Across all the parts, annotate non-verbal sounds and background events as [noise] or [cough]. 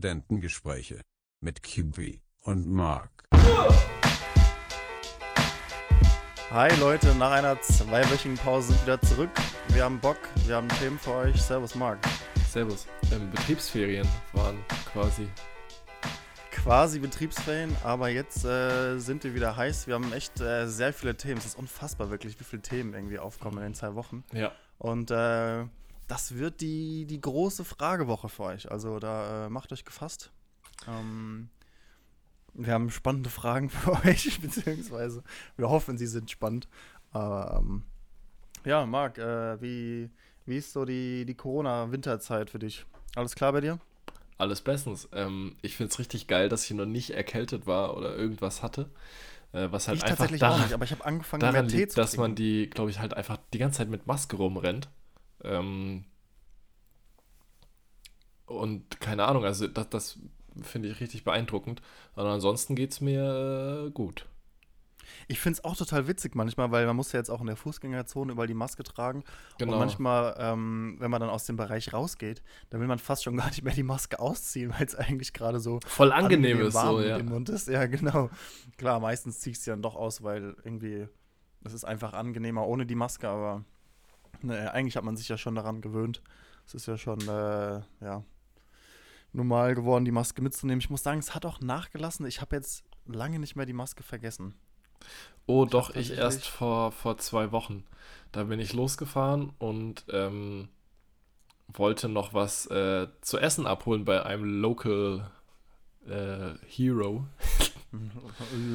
Studentengespräche mit QB und Mark. Hi Leute, nach einer zweiwöchigen Pause sind wir wieder zurück. Wir haben Bock, wir haben Themen für euch. Servus Marc. Servus. Ähm, Betriebsferien waren quasi. Quasi Betriebsferien, aber jetzt äh, sind wir wieder heiß. Wir haben echt äh, sehr viele Themen. Es ist unfassbar wirklich, wie viele Themen irgendwie aufkommen in den zwei Wochen. Ja. Und äh, das wird die, die große Fragewoche für euch. Also da äh, macht euch gefasst. Ähm, wir haben spannende Fragen [laughs] für euch, beziehungsweise wir hoffen, sie sind spannend. Ähm, ja, Marc, äh, wie, wie ist so die, die Corona-Winterzeit für dich? Alles klar bei dir? Alles bestens. Ähm, ich finde es richtig geil, dass ich noch nicht erkältet war oder irgendwas hatte. Äh, was halt ich einfach tatsächlich daran, auch nicht, aber ich habe angefangen, daran mehr Tee liegt, dass man die, glaube ich, halt einfach die ganze Zeit mit Maske rumrennt. Ähm, und keine Ahnung, also das, das finde ich richtig beeindruckend. Und ansonsten geht es mir äh, gut. Ich finde es auch total witzig manchmal, weil man muss ja jetzt auch in der Fußgängerzone überall die Maske tragen. Genau. Und manchmal, ähm, wenn man dann aus dem Bereich rausgeht, dann will man fast schon gar nicht mehr die Maske ausziehen, weil es eigentlich gerade so Voll angenehm ist warm so, ja. dem Mund ist. Ja, genau. Klar, meistens ziehe ich sie dann doch aus, weil irgendwie es ist einfach angenehmer ohne die Maske, aber ne, eigentlich hat man sich ja schon daran gewöhnt. Es ist ja schon, äh, ja, normal geworden, die Maske mitzunehmen. Ich muss sagen, es hat auch nachgelassen. Ich habe jetzt lange nicht mehr die Maske vergessen. Oh, Ich doch, ich erst vor, vor zwei Wochen. Da bin ich losgefahren und ähm, wollte noch was äh, zu essen abholen bei einem Local äh, Hero.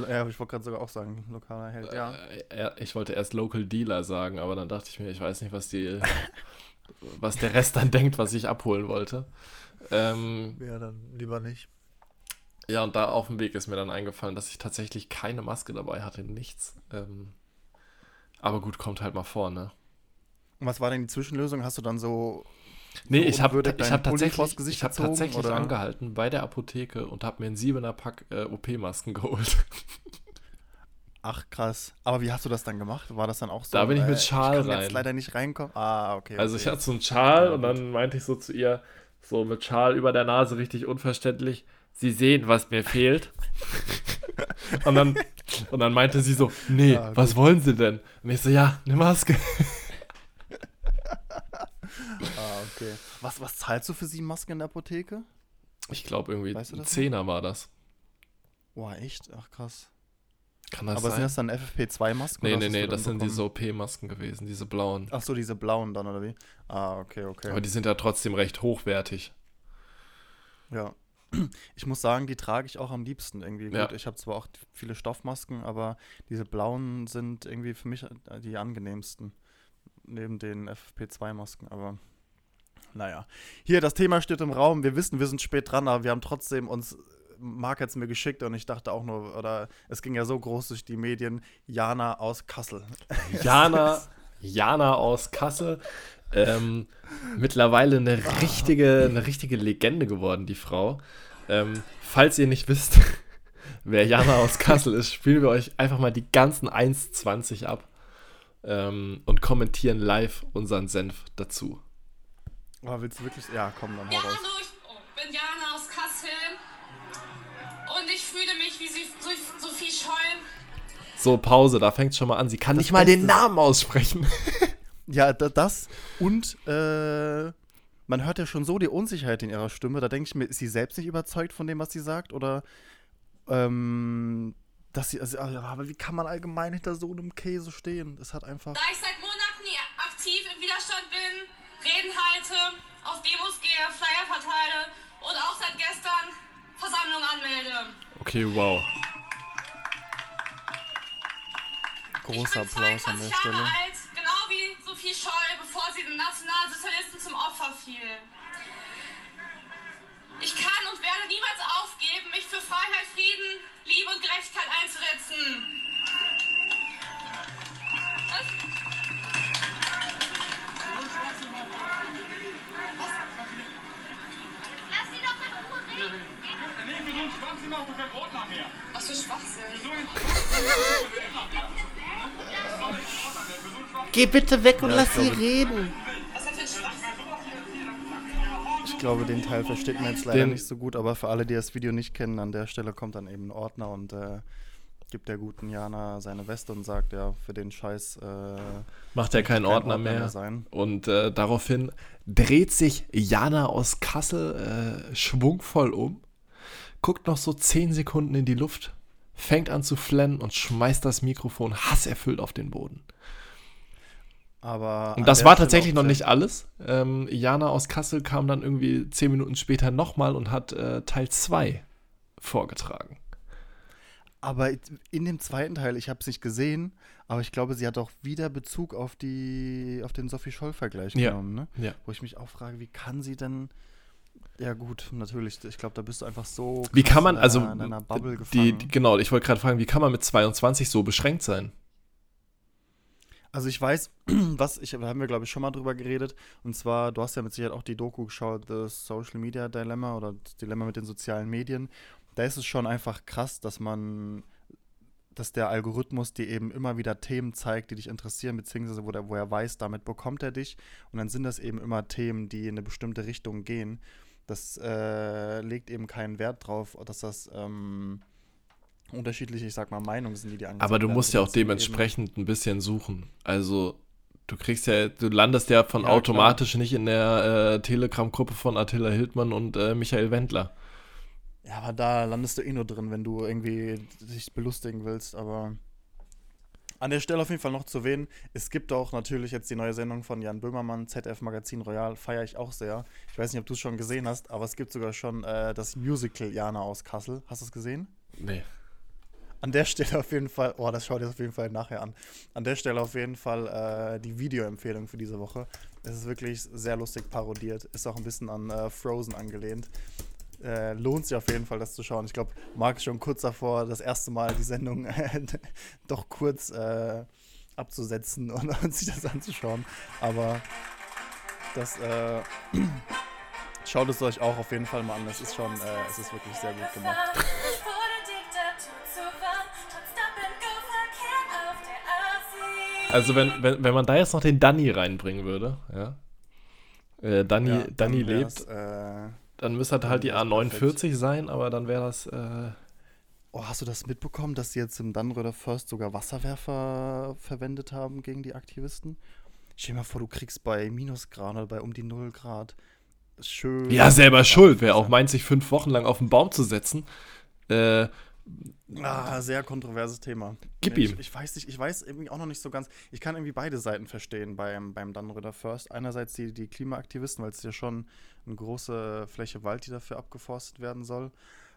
Ja, ich wollte gerade sogar auch sagen, lokaler Held, ja. Äh, er- ich wollte erst Local Dealer sagen, aber dann dachte ich mir, ich weiß nicht, was die, [laughs] was der Rest dann denkt, was ich abholen wollte. Ähm, Ja, dann lieber nicht. ja, und da auf dem Weg ist mir dann eingefallen, dass ich tatsächlich keine Maske dabei hatte, nichts. Ähm, aber gut, kommt halt mal vor, ne? Und was war denn die Zwischenlösung? Hast du dann so. Nee, so ich habe ich hab tatsächlich, ich hab gezogen, tatsächlich oder? angehalten bei der Apotheke und habe mir einen siebener Pack äh, OP-Masken geholt. [laughs] Ach, krass. Aber wie hast du das dann gemacht? War das dann auch so? Da bin ich mit Schal ich kann rein. jetzt leider nicht reinkommen. Ah, okay. Also okay. ich hatte so einen Schal Ja, und dann meinte ich so zu ihr, so mit Schal über der Nase richtig unverständlich, Sie sehen, was mir fehlt. [laughs] und, dann, und dann meinte sie so, nee, Ja, was wollen Sie denn? Und ich so, ja, eine Maske. Okay. Was, was zahlst du für sieben Masken in der Apotheke? Ich glaube irgendwie Weißt du ein? Zehner war das. Boah, echt? Ach, krass. Kann das Aber sind sein? das dann FFP2-Masken? nee, nee, nee, das sind diese OP-Masken gewesen, diese blauen. Ach so, diese blauen dann, oder wie? Ah, okay, okay. Aber die sind ja trotzdem recht hochwertig. Ja. [clears throat] Ich muss sagen, die trage ich auch am liebsten irgendwie. Ja. Gut, ich habe zwar auch viele Stoffmasken, aber diese blauen sind irgendwie für mich die angenehmsten. Neben den FFP2-Masken, aber naja. Hier, das Thema steht im Raum. Wir wissen, wir sind spät dran, aber wir haben trotzdem uns. Marc hat es mir geschickt und ich dachte auch nur, oder es ging ja so groß durch die Medien, Jana aus Kassel. Jana, [laughs] Jana aus Kassel. Ähm, mittlerweile eine richtige, eine richtige Legende geworden, die Frau. Ähm, falls ihr nicht wisst, [laughs] wer Jana aus Kassel ist, spielen wir euch einfach mal die ganzen 1,20 ab ähm, und kommentieren live unseren Senf dazu. Oh, willst du wirklich? Ja, komm, dann hau Ja, raus. hallo, ich bin Jana aus Kassel und ich fühle mich wie Sie- so- Sophie Scholl. So, Pause, da fängt schon mal an. Sie kann nicht mal den Namen aussprechen. [laughs] Ja, da, das und äh, man hört ja schon so die Unsicherheit in ihrer Stimme. Da denke ich mir, ist sie selbst nicht überzeugt von dem, was sie sagt? Oder ähm, dass sie, also, aber wie kann man allgemein hinter so einem Käse stehen? Das hat einfach. Da ich seit Monaten hier aktiv im Widerstand bin, Reden halte, auf Demos gehe, Flyer verteile und auch seit gestern Versammlung anmelde. Okay, wow. Großer ich bin Applaus an 22 der Stelle. Jahre alt, genau wie Sophie Scholl, bevor sie den Nationalsozialisten zum Opfer fiel. Ich kann und werde niemals aufgeben, mich für Freiheit, Frieden, Liebe und Gerechtigkeit einzusetzen. Was? Was für Schwachsinn. Geh bitte weg und lass sie reden. Schwachsinn? Ich glaube, den Teil versteht man jetzt leider Den- nicht so gut, aber für alle, die das Video nicht kennen, an der Stelle kommt dann eben ein Ordner und äh, gibt der guten Jana seine Weste und sagt, ja, für den Scheiß äh, Macht ja kein kein Ordner mehr. sein. Und äh, daraufhin dreht sich Jana aus Kassel äh, schwungvoll um, guckt noch so 10 Sekunden in die Luft, fängt an zu flennen und schmeißt das Mikrofon hasserfüllt auf den Boden. Aber Und das war tatsächlich noch nicht alles. Ähm, Jana aus Kassel kam dann irgendwie 10 Minuten später nochmal und hat äh, Teil 2 vorgetragen. Aber in dem zweiten Teil, ich habe es nicht gesehen, aber ich glaube, sie hat auch wieder Bezug auf die auf den Sophie Scholl-Vergleich Ja. genommen, ne? Ja. Wo ich mich auch frage, wie kann sie denn. Ja, gut, natürlich. Ich glaube, da bist du einfach so. Wie kann man, in also einer- in einer Bubble die, gefangen. die, genau, ich wollte gerade fragen, wie kann man mit 22 so beschränkt sein? Also ich weiß, [clears throat] was, ich, da haben wir glaube ich schon mal drüber geredet. Und zwar, du hast ja mit Sicherheit auch die Doku geschaut, The Social Media Dilemma oder das Dilemma mit den sozialen Medien. Da ist es schon einfach krass, dass man, dass der Algorithmus dir eben immer wieder Themen zeigt, die dich interessieren, beziehungsweise wo, der, wo er weiß, damit bekommt er dich. Und dann sind das eben immer Themen, die in eine bestimmte Richtung gehen. Das äh, legt eben keinen Wert drauf, dass das ähm, unterschiedliche, ich sag mal, Meinungen sind, die angezeigt Aber du musst ja auch eben- dementsprechend ein bisschen suchen. Also, du kriegst ja, du landest ja von Ja, automatisch nicht in der äh, Telegram-Gruppe von Attila Hildmann und äh, Michael Wendler. Ja, aber da landest du eh nur drin, wenn du irgendwie dich belustigen willst. Aber an der Stelle auf jeden Fall noch zu erwähnen, es gibt auch natürlich jetzt die neue Sendung von Jan Böhmermann, ZDF Magazin Royal, feiere ich auch sehr. Ich weiß nicht, ob du es schon gesehen hast, aber es gibt sogar schon äh, das Musical Jana aus Kassel. Hast du es gesehen? Nee. An der Stelle auf jeden Fall, oh, das schaut ihr auf jeden Fall nachher an. An der Stelle auf jeden Fall äh, die Videoempfehlung für diese Woche. Es ist wirklich sehr lustig parodiert, ist auch ein bisschen an äh, Frozen angelehnt. Äh, lohnt sich auf jeden Fall, das zu schauen. Ich glaube, Marc ist schon kurz davor, das erste Mal die Sendung äh, [laughs] doch kurz äh, abzusetzen und, [laughs] und sich das anzuschauen. Aber das äh, [clears throat] schaut es euch auch auf jeden Fall mal an. Das ist schon, äh, es ist wirklich sehr gut gemacht. Also, wenn, wenn, wenn man da jetzt noch den Danny reinbringen würde, ja. Äh, Danny, Ja, Danny lebt, Äh, dann müsste halt die dann wär's A49 sein, aber dann wäre das. Äh, Oh, hast du das mitbekommen, dass sie jetzt im Dannröder First sogar Wasserwerfer verwendet haben gegen die Aktivisten? Stell dir mal vor, du kriegst bei Minusgrad oder bei um die 0 Grad schön. ja, selber schuld. Wer auch meint, sich fünf Wochen lang auf den Baum zu setzen. Äh, Ah, sehr kontroverses Thema. Gib ich, ihm. Ich weiß nicht, ich weiß irgendwie auch noch nicht so ganz. Ich kann irgendwie beide Seiten verstehen beim, beim Dannröder First. Einerseits die, die Klimaaktivisten, weil es ja schon eine große Fläche Wald, die dafür abgeforstet werden soll.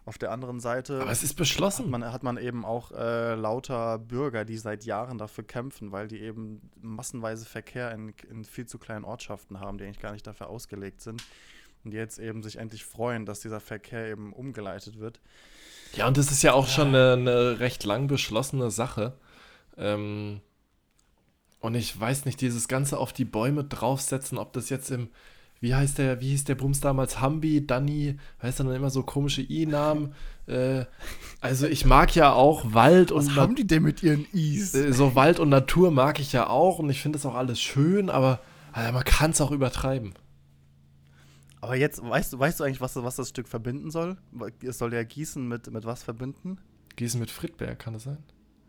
Auf der anderen Seite. aber es ist hat beschlossen. man, hat man eben auch äh, lauter Bürger, die seit Jahren dafür kämpfen, weil die eben massenweise Verkehr in, in viel zu kleinen Ortschaften haben, die eigentlich gar nicht dafür ausgelegt sind. Und die jetzt eben sich endlich freuen, dass dieser Verkehr eben umgeleitet wird. Ja, und das ist ja auch schon eine, eine recht lang beschlossene Sache. Ähm, und ich weiß nicht, dieses Ganze auf die Bäume draufsetzen, ob das jetzt im, wie heißt der, wie hieß der Bums damals, Hambi, Danny, heißt dann immer so komische I-Namen. äh, also ich mag ja auch Wald und Na- die denn mit ihren Is? äh, so Wald und Natur mag ich ja auch und ich finde das auch alles schön, aber Alter, man kann es auch übertreiben. Aber jetzt, weißt du, weißt du eigentlich, was, was das Stück verbinden soll? Es soll ja Gießen mit, mit was verbinden? Gießen mit Friedberg, kann das sein?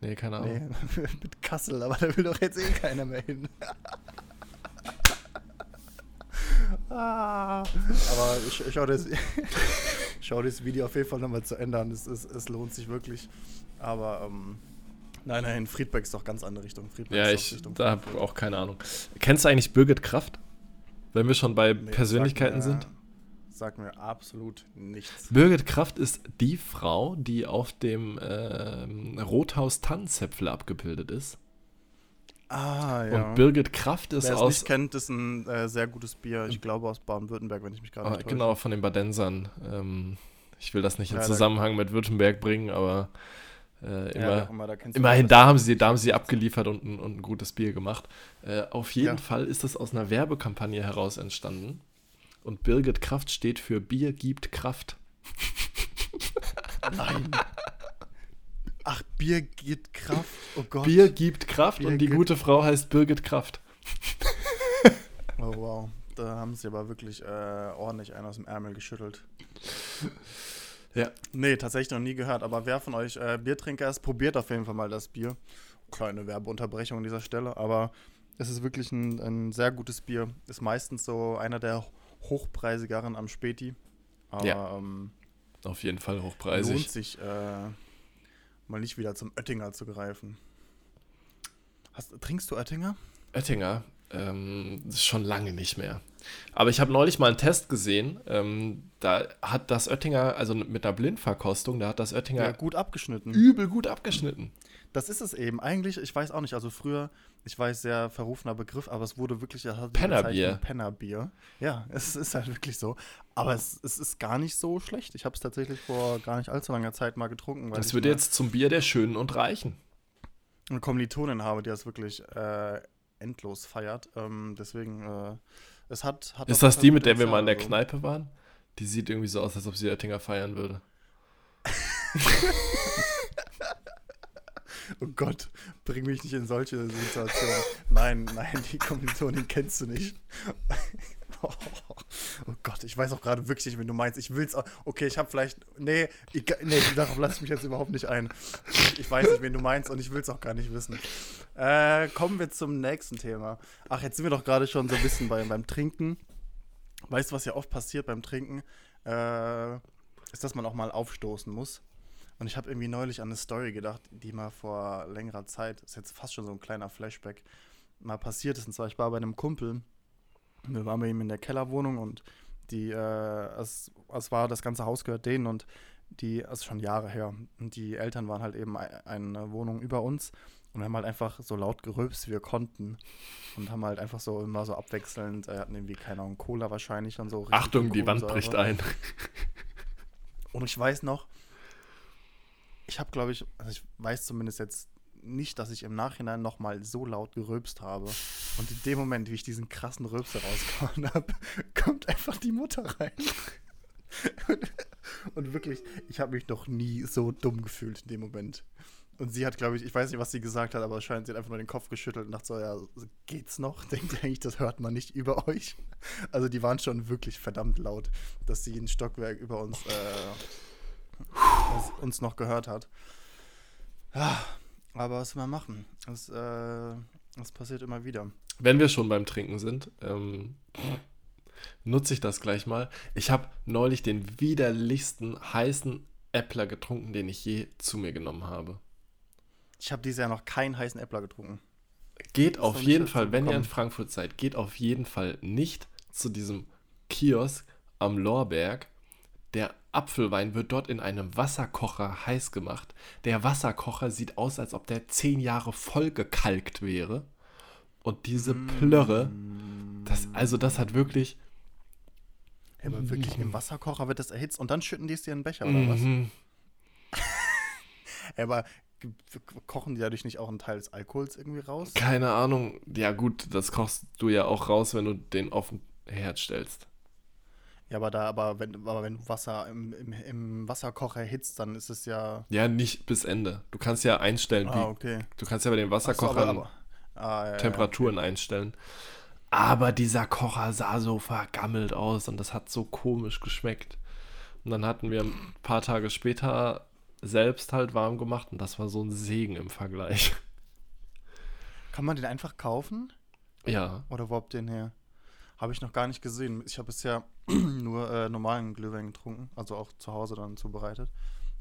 Nee, keine Ahnung. Nee, [laughs] mit Kassel, aber da will doch jetzt eh keiner mehr hin. [laughs] ah, aber ich, ich schau, das, [laughs] schau das Video auf jeden Fall nochmal zu Ende an. Es, es, es lohnt sich wirklich. Aber ähm, nein, nein, Friedberg ist doch ganz andere Richtung. Friedberg Ja, ist ich da habe auch keine Ahnung. Kennst du eigentlich Birgit Kraft? Wenn wir schon bei Nee, Persönlichkeiten mir- sind. Sagt mir absolut nichts. Birgit Kraft ist die Frau, die auf dem ähm, Rothaus Tannenzäpfle abgebildet ist. Ah, ja. Und Birgit Kraft ist Wer es aus. nicht kennt, ist ein äh, sehr gutes Bier. Ich glaube aus Baden-Württemberg, wenn ich mich gerade Ah, nicht täusche. genau, von den Badensern. Ähm, ich will das nicht in Ja, da- Zusammenhang mit Württemberg bringen, aber äh, Ja, immer, auch immer, da immerhin da haben sie, da haben sie abgeliefert und ein, und ein gutes Bier gemacht. Äh, auf jeden Ja. Fall ist das aus einer Werbekampagne heraus entstanden. Und Birgit Kraft steht für Bier gibt Kraft. Nein. Ach, Bier gibt Kraft. Oh Gott. Bier gibt Kraft Bier und die gute Frau heißt Birgit Kraft. [laughs] Oh wow. da haben sie aber wirklich äh, ordentlich einen aus dem Ärmel geschüttelt. Ja. Nee, tatsächlich noch nie gehört. Aber wer von euch äh, Biertrinker ist, probiert auf jeden Fall mal das Bier. Kleine Werbeunterbrechung an dieser Stelle, aber es ist wirklich ein, ein sehr gutes Bier. Ist meistens so einer der hochpreisigeren am Späti. Aber Ja. ähm, Auf jeden Fall lohnt hochpreisig. sich äh, mal nicht wieder zum Oettinger zu greifen. Hast, trinkst du Oettinger? Oettinger, ähm, schon lange nicht mehr. Aber ich habe neulich mal einen Test gesehen. Ähm, da hat das Oettinger, also mit einer Blindverkostung, da hat das Oettinger Ja, gut abgeschnitten. übel gut abgeschnitten. Das ist es eben. Eigentlich, ich weiß auch nicht, also früher, ich weiß, sehr verrufener Begriff, aber es wurde wirklich Pennerbier. Pennerbier. Ja, [laughs] es ist halt wirklich so. Aber es, es ist gar nicht so schlecht. Ich habe es tatsächlich vor gar nicht allzu langer Zeit mal getrunken, Das wird jetzt zum Bier der Schönen und Reichen. eine Kommilitonin habe, die das wirklich äh, endlos feiert. Ähm, deswegen, äh, es hat, hat Ist das die, mit der wir mal in der Potenzial, Kneipe waren? Die sieht irgendwie so aus, als ob sie Oettinger feiern würde. [laughs] Oh Gott, bring mich nicht in solche Situationen. nein, nein, die Kommilitonin kennst du nicht. [laughs] Oh Gott, ich weiß auch gerade wirklich nicht, wenn du meinst. Ich will's auch. Okay, ich habe vielleicht. Nee, ich, nee, darauf lasse ich mich jetzt überhaupt nicht ein. Ich weiß nicht, wen du meinst und ich will es auch gar nicht wissen. Äh, kommen wir zum nächsten Thema. Ach, jetzt sind wir doch gerade schon so ein bisschen bei, beim Trinken. Weißt du, was ja oft passiert beim Trinken? Äh, ist, dass man auch mal aufstoßen muss. Und ich habe irgendwie neulich an eine Story gedacht, die mal vor längerer Zeit, ist jetzt fast schon so ein kleiner Flashback, mal passiert ist. Und zwar, ich war bei einem Kumpel, wir waren bei ihm in der Kellerwohnung und die, äh, es, es war, das ganze Haus gehört denen und die, es ist schon Jahre her, und die Eltern waren halt eben ei- eine Wohnung über uns und wir haben halt einfach so laut gerülpst, wie wir konnten und haben halt einfach so immer so abwechselnd, äh, hatten irgendwie, keine Ahnung, Cola wahrscheinlich und so. Achtung, die Wand bricht ein. Und ich weiß noch, ich habe, glaube ich, also ich weiß zumindest jetzt nicht, dass ich im Nachhinein nochmal so laut gerülpst habe. Und in dem Moment, wie ich diesen krassen Rülpser rausgehauen habe, [laughs] kommt einfach die Mutter rein. Und, wirklich, ich habe mich noch nie so dumm gefühlt in dem Moment. Und sie hat, glaube ich, ich weiß nicht, was sie gesagt hat, aber wahrscheinlich sie hat einfach nur den Kopf geschüttelt und dachte so, ja, geht's noch? [laughs] Denkt ihr eigentlich, das hört man nicht über euch? Also die waren schon wirklich verdammt laut, dass sie ein Stockwerk über uns, äh, uns- noch gehört hat. Ja, aber was will man machen? Das, äh, das passiert immer wieder. Wenn wir schon beim Trinken sind, ähm, nutze ich das gleich mal. Ich habe neulich den widerlichsten heißen Äppler getrunken, den ich je zu mir genommen habe. Ich habe dieses Jahr noch keinen heißen Äppler getrunken. Geht auf jeden Fall, wenn ihr in. Frankfurt seid, geht auf jeden Fall nicht zu diesem Kiosk am Lorberg. Der Apfelwein wird dort in einem Wasserkocher heiß gemacht. Der Wasserkocher sieht aus, als ob der zehn Jahre voll gekalkt wäre. Und diese Plörre, das, also das hat wirklich. Ja, aber wirklich im Wasserkocher wird das erhitzt und dann schütten die es dir in den Becher oder was? Mhm. [laughs] Ja, aber kochen die dadurch nicht auch einen Teil des Alkohols irgendwie raus? Keine Ahnung. Ja, gut, das kochst du ja auch raus, wenn du den auf den Herd stellst. Ja, aber da, aber wenn, aber wenn du Wasser im, im, im Wasserkocher erhitzt, dann ist es ja. Ja, nicht bis Ende. Du kannst ja einstellen, Ah, wie. okay. Du kannst ja bei den so, Wasserkochern aber, ah, ja, Temperaturen einstellen. Aber dieser Kocher sah so vergammelt aus und das hat so komisch geschmeckt. Und dann hatten wir ein paar Tage später selbst halt warm gemacht und das war so ein Segen im Vergleich. [laughs] Kann man den einfach kaufen? Ja, Oder wo habt ihr den her? Habe ich noch gar nicht gesehen. Ich habe bisher [clears throat] nur äh, normalen Glühwein getrunken, also auch zu Hause dann zubereitet.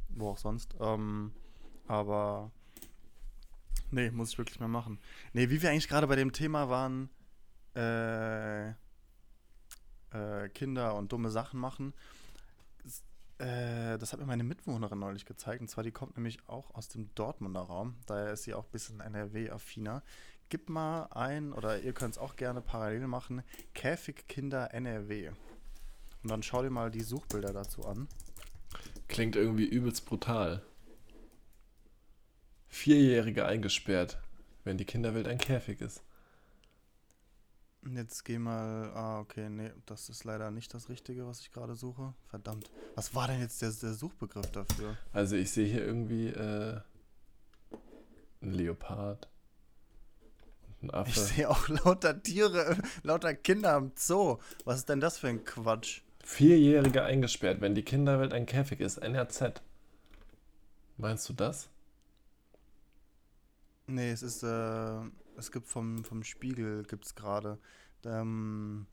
Wo auch sonst. Ähm, aber nee, muss ich wirklich mal machen. Nee, wie wir eigentlich gerade bei dem Thema waren, äh, äh, Kinder und dumme Sachen machen. Äh, das hat mir meine Mitwohnerin neulich gezeigt. Und zwar, die kommt nämlich auch aus dem Dortmunder Raum. Daher ist sie auch ein bisschen NRW-affiner. Gib mal ein, oder ihr könnt es auch gerne parallel machen, Käfigkinder NRW. Und dann schau dir mal die Suchbilder dazu an. klingt irgendwie übelst brutal. Vierjährige eingesperrt, wenn die Kinderwelt ein Käfig ist. Und Jetzt geh mal. Ah, okay, nee, das ist leider nicht das Richtige, was ich gerade suche. Verdammt. Was war denn jetzt der, der Suchbegriff dafür? Also ich sehe hier irgendwie äh, einen Leopard, einen Ein Ich Affe. sehe auch lauter Tiere, [laughs] lauter Kinder im Zoo. Was ist denn das für ein Quatsch? Vierjährige eingesperrt, wenn die Kinderwelt ein Käfig ist. NRZ. Meinst du das? Nee, es ist, äh, es gibt vom, vom Spiegel, gibt's gerade, ähm,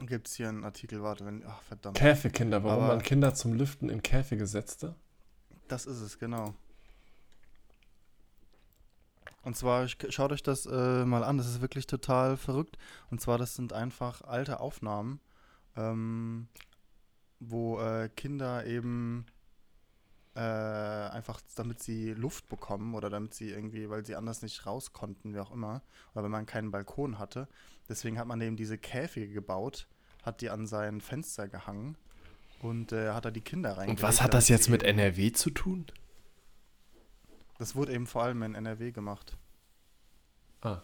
gibt's hier einen Artikel, warte, wenn, ach verdammt. Käfigkinder, warum Aber- man Kinder zum Lüften in Käfige setzte? Das ist es, genau. Und zwar, sch- schaut euch das äh, mal an, das ist wirklich total verrückt. Und zwar, das sind einfach alte Aufnahmen, ähm, wo äh, Kinder eben äh, einfach, damit sie Luft bekommen oder damit sie irgendwie, weil sie anders nicht raus konnten, wie auch immer, oder wenn man keinen Balkon hatte. Deswegen hat man eben diese Käfige gebaut, hat die an sein Fenster gehangen und äh, hat da die Kinder Und reingelegt. was hat das jetzt mit NRW zu tun? Das wurde eben vor allem in NRW gemacht. Ah,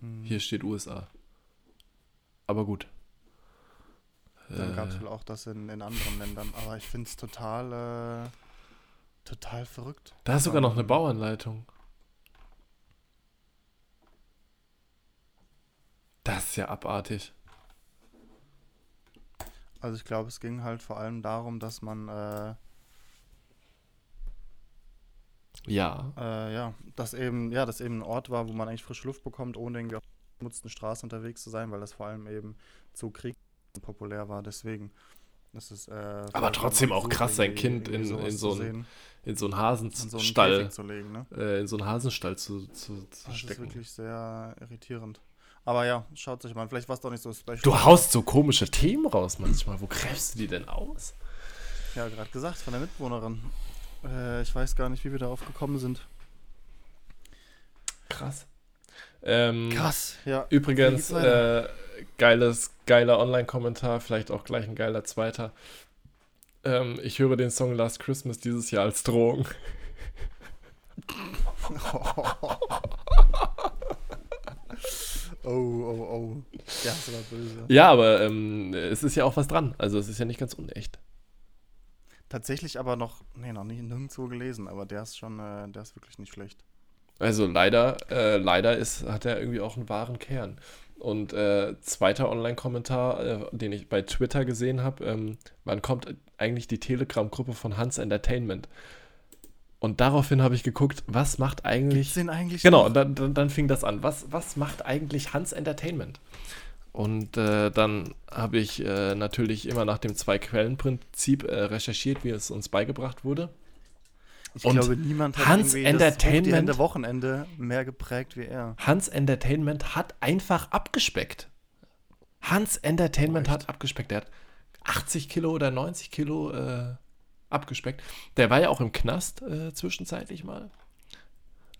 Mhm. hier steht USA. Aber gut. Dann gab es Äh, wohl auch das in, in anderen Ländern. Aber ich finde es total, äh, total verrückt. da ist sogar noch eine Ähm, Bauanleitung. Das ist ja abartig. Also ich glaube, es ging halt vor allem darum, dass man, äh, Ja. äh, ja, dass eben, ja, das eben ein Ort war, wo man eigentlich frische Luft bekommt, ohne irgendwie auf benutzten Straße unterwegs zu sein, weil das vor allem eben zu Krieg populär war. Deswegen. Das ist, äh, Aber trotzdem auch krass, sein Kind in- in so so einen in so einen Hasenstall, zu legen, ne? äh, in so einen Hasenstall zu, zu, zu Das ist stecken. wirklich sehr irritierend. Aber ja, schaut sich mal. an. Vielleicht war es doch nicht so special. Du haust so komische Themen raus manchmal. Wo greifst du die denn aus? Ja, gerade gesagt, von der Mitbewohnerin. Äh, ich weiß gar nicht, wie wir darauf gekommen sind. Krass. Ähm, Krass, ja. Übrigens, äh, geiles, geiler Online-Kommentar, vielleicht auch gleich ein geiler zweiter. Ähm, ich höre den Song Last Christmas dieses Jahr als Drohung. [laughs] oh, oh, oh. Ja, ist aber böse. Ja, aber ähm, es ist ja auch was dran. Also es ist ja nicht ganz unecht. Tatsächlich aber noch, nee, noch nie nirgendwo gelesen, aber der ist schon, äh, der ist wirklich nicht schlecht. Also leider, äh, leider ist, hat er irgendwie auch einen wahren Kern. Und äh, zweiter Online-Kommentar, äh, den ich bei Twitter gesehen habe, ähm, wann kommt eigentlich die Telegram-Gruppe von Hans Entertainment? Und daraufhin habe ich geguckt, was macht eigentlich Gibt's den eigentlich Genau, dann, dann, dann fing das an. Was, was macht eigentlich Hans Entertainment? Und äh, dann habe ich äh, natürlich immer nach dem Zwei-Quellen-Prinzip äh, recherchiert, wie es uns beigebracht wurde. Ich und glaube, niemand hat Hans irgendwie das Entertainment- Wochenende, mehr geprägt wie er. Hans Entertainment hat einfach abgespeckt. Hans Entertainment Oh, hat abgespeckt. Der hat 80 Kilo oder 90 Kilo äh, abgespeckt. Der war ja auch im Knast äh, zwischenzeitlich mal.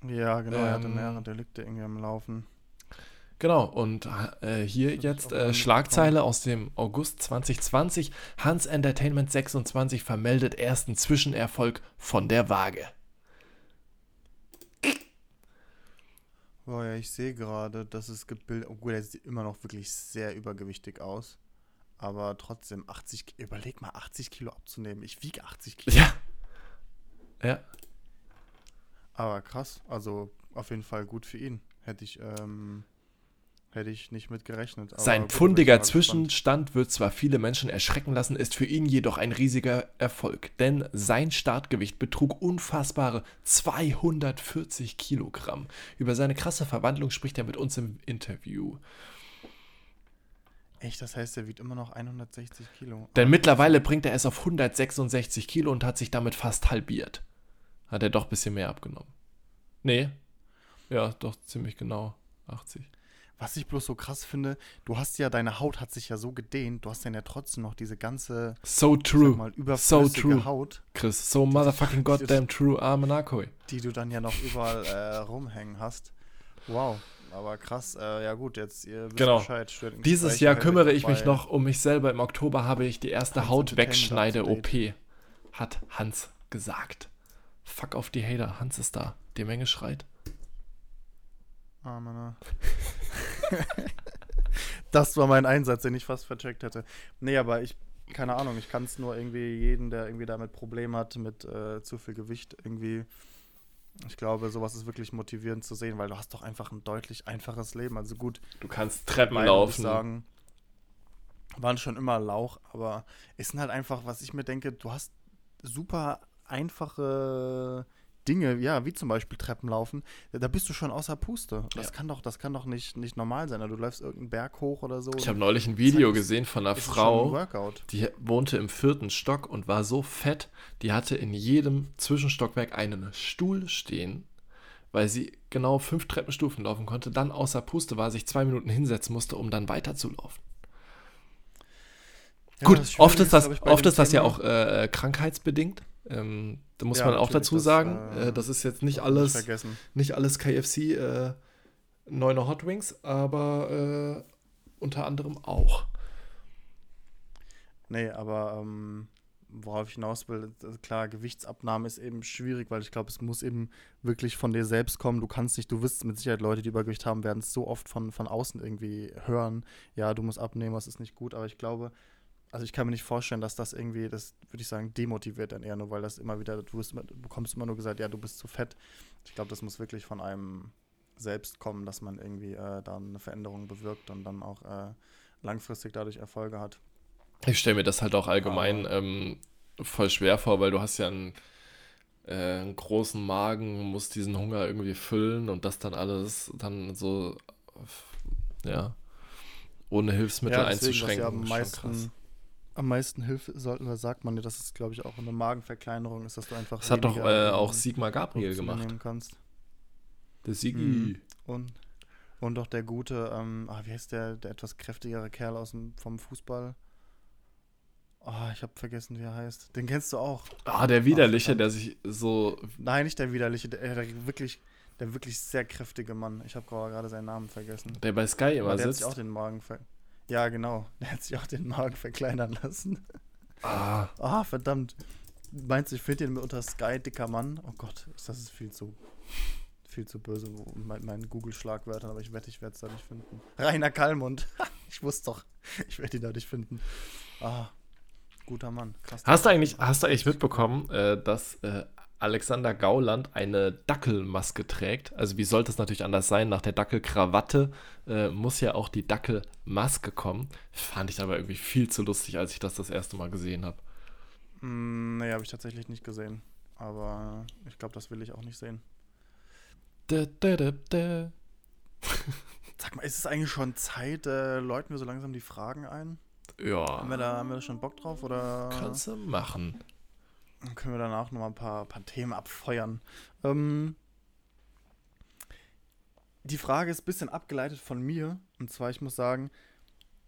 Ja, genau, er hatte Ähm, mehrere Delikte irgendwie am Laufen. Genau, und äh, hier jetzt äh. Schlagzeile aus dem August 2020. Hans Entertainment 26 vermeldet ersten Zwischenerfolg von der Waage. Boah, ja, ich sehe gerade, dass es gibt Bilder. Obwohl, er sieht immer noch wirklich sehr übergewichtig aus. Aber trotzdem, 80, Ki- überleg mal, 80 Kilo abzunehmen. Ich wiege 80 Kilo. Ja. Ja, Aber krass, also auf jeden Fall gut für ihn. Hätte ich, ähm, hätte ich nicht mit gerechnet. sein pfundiger. Zwischenstand wird zwar viele Menschen erschrecken lassen, ist für ihn jedoch ein riesiger Erfolg, denn sein Startgewicht betrug unfassbare 240 Kilogramm. Über seine krasse Verwandlung spricht er mit uns im Interview. Echt, das heißt, er wiegt immer noch 160 Kilo. Denn Aber mittlerweile bringt er es auf 166 Kilo und hat sich damit fast halbiert. Hat er doch ein bisschen mehr abgenommen. Nee. Ja, doch ziemlich genau 80. Was ich bloß so krass finde, du hast ja, deine Haut hat sich ja so gedehnt, du hast dann ja trotzdem noch diese ganze, So true. mal, So true. Haut, Chris, so motherfucking [laughs] goddamn true, Armenakoi. die du dann ja noch überall äh, rumhängen hast. Wow, aber krass, äh, ja gut, jetzt ihr wisst Genau. Bescheid. Dieses Jahr kümmere ich mich noch um mich selber. Im Oktober habe ich die erste Hans Hautwegschneide-OP, hat Hans gesagt. Fuck auf die Hater, Hans ist da. Die Menge schreit. Ah, [laughs] Mann. das war mein Einsatz, den ich fast vercheckt hätte. Nee, aber ich, keine Ahnung, ich kann es nur irgendwie jeden, der irgendwie damit Probleme hat, mit äh, zu viel Gewicht irgendwie Ich glaube, sowas ist wirklich motivierend zu sehen, weil du hast doch einfach ein deutlich einfaches Leben. Also gut, Du kannst Treppen ich laufen. sagen, waren schon immer Lauch, aber es sind halt einfach, was ich mir denke, du hast super einfache Dinge, ja, wie zum Beispiel Treppen laufen, da bist du schon außer Puste. Das Ja. kann doch, das kann doch nicht, nicht normal sein. Du läufst irgendeinen Berg hoch oder so. Ich habe neulich ein Video ist- gesehen von einer ist ein Frau, Workout. die wohnte im vierten Stock und war so fett, die hatte in jedem Zwischenstockwerk einen Stuhl stehen, weil sie genau fünf Treppenstufen laufen konnte, dann außer Puste war, sich zwei Minuten hinsetzen musste, um dann weiterzulaufen. Ja, Gut, das oft ist das, ich, bei oft ist das ja auch äh, krankheitsbedingt. Ähm, da muss Ja, man auch dazu das, sagen, äh, äh, das ist jetzt nicht Nicht alles, vergessen. nicht alles KFC äh, Neuner Hot Wings, aber äh, unter anderem auch. Nee, aber ähm, worauf ich hinaus will, äh, klar, Gewichtsabnahme ist eben schwierig, weil ich glaube, es muss eben wirklich von dir selbst kommen. Du kannst nicht, du wirst mit Sicherheit Leute, die Übergewicht haben, werden es so oft von, von außen irgendwie hören. Ja, du musst abnehmen, das ist nicht gut, aber ich glaube, also ich kann mir nicht vorstellen, dass das irgendwie, das würde ich sagen, demotiviert dann eher nur, weil das immer wieder, du, wirst, immer- du bekommst immer nur gesagt, ja, du bist zu fett. Ich glaube, das muss wirklich von einem selbst kommen, dass man irgendwie äh, da eine Veränderung bewirkt und dann auch äh, langfristig dadurch Erfolge hat. Ich stelle mir das halt auch allgemein ähm, voll schwer vor, weil du hast ja einen, äh, einen großen Magen, musst diesen Hunger irgendwie füllen und das dann alles dann so, ja, ohne Hilfsmittel deswegen, was einzuschränken. ja am meisten, am meisten Hilfe sollten, da sagt man ja, dass es, glaube ich, auch eine Magenverkleinerung ist, dass du einfach. Das hat doch äh, auch ähm, Sigmar Gabriel gemacht. kannst. Der Sigi. Mhm. Und, und doch der gute, ähm, ah, wie heißt der, der etwas kräftigere Kerl aus dem, vom Fußball? Ah, ich habe vergessen, wie er heißt. Den kennst du auch. Ah, der Widerliche, verdammt. der sich so. Nein, nicht der widerliche, der, der wirklich, der wirklich sehr kräftige Mann. Ich habe gerade seinen Namen vergessen. Der bei Sky immer der hat sitzt. sich auch den Magen ver Ja, genau. [laughs] Der hat sich auch den Magen verkleinern lassen. Ah, Ah, verdammt. Meinst du, ich finde den unter Sky dicker Mann? Oh Gott, das ist viel zu viel zu böse mit mein, meinen Google-Schlagwörtern, aber ich wette, ich werde es da nicht finden. Rainer Kallmund. [laughs] ich wusste doch, ich werde ihn da nicht finden. Ah, guter Mann. Krass. Hast du eigentlich, hast du eigentlich mitbekommen, äh, dass äh, Alexander Gauland eine Dackelmaske trägt? Also wie sollte es natürlich anders sein? Nach der Dackelkrawatte äh, muss ja auch die Dackelmaske kommen. Fand ich aber irgendwie viel zu lustig, als ich das das erste Mal gesehen habe. Mm, nee, habe ich tatsächlich nicht gesehen. Aber ich glaube, das will ich auch nicht sehen. Da, da, da. [laughs] Sag mal, ist es eigentlich schon Zeit? Äh, läuten wir so langsam die Fragen ein? Haben wir Ja, da, haben wir da schon Bock drauf? Oder kannst du machen. Dann können wir danach noch mal ein paar, paar Themen abfeuern. Ähm, die Frage ist ein bisschen abgeleitet von mir. Und zwar, ich muss sagen,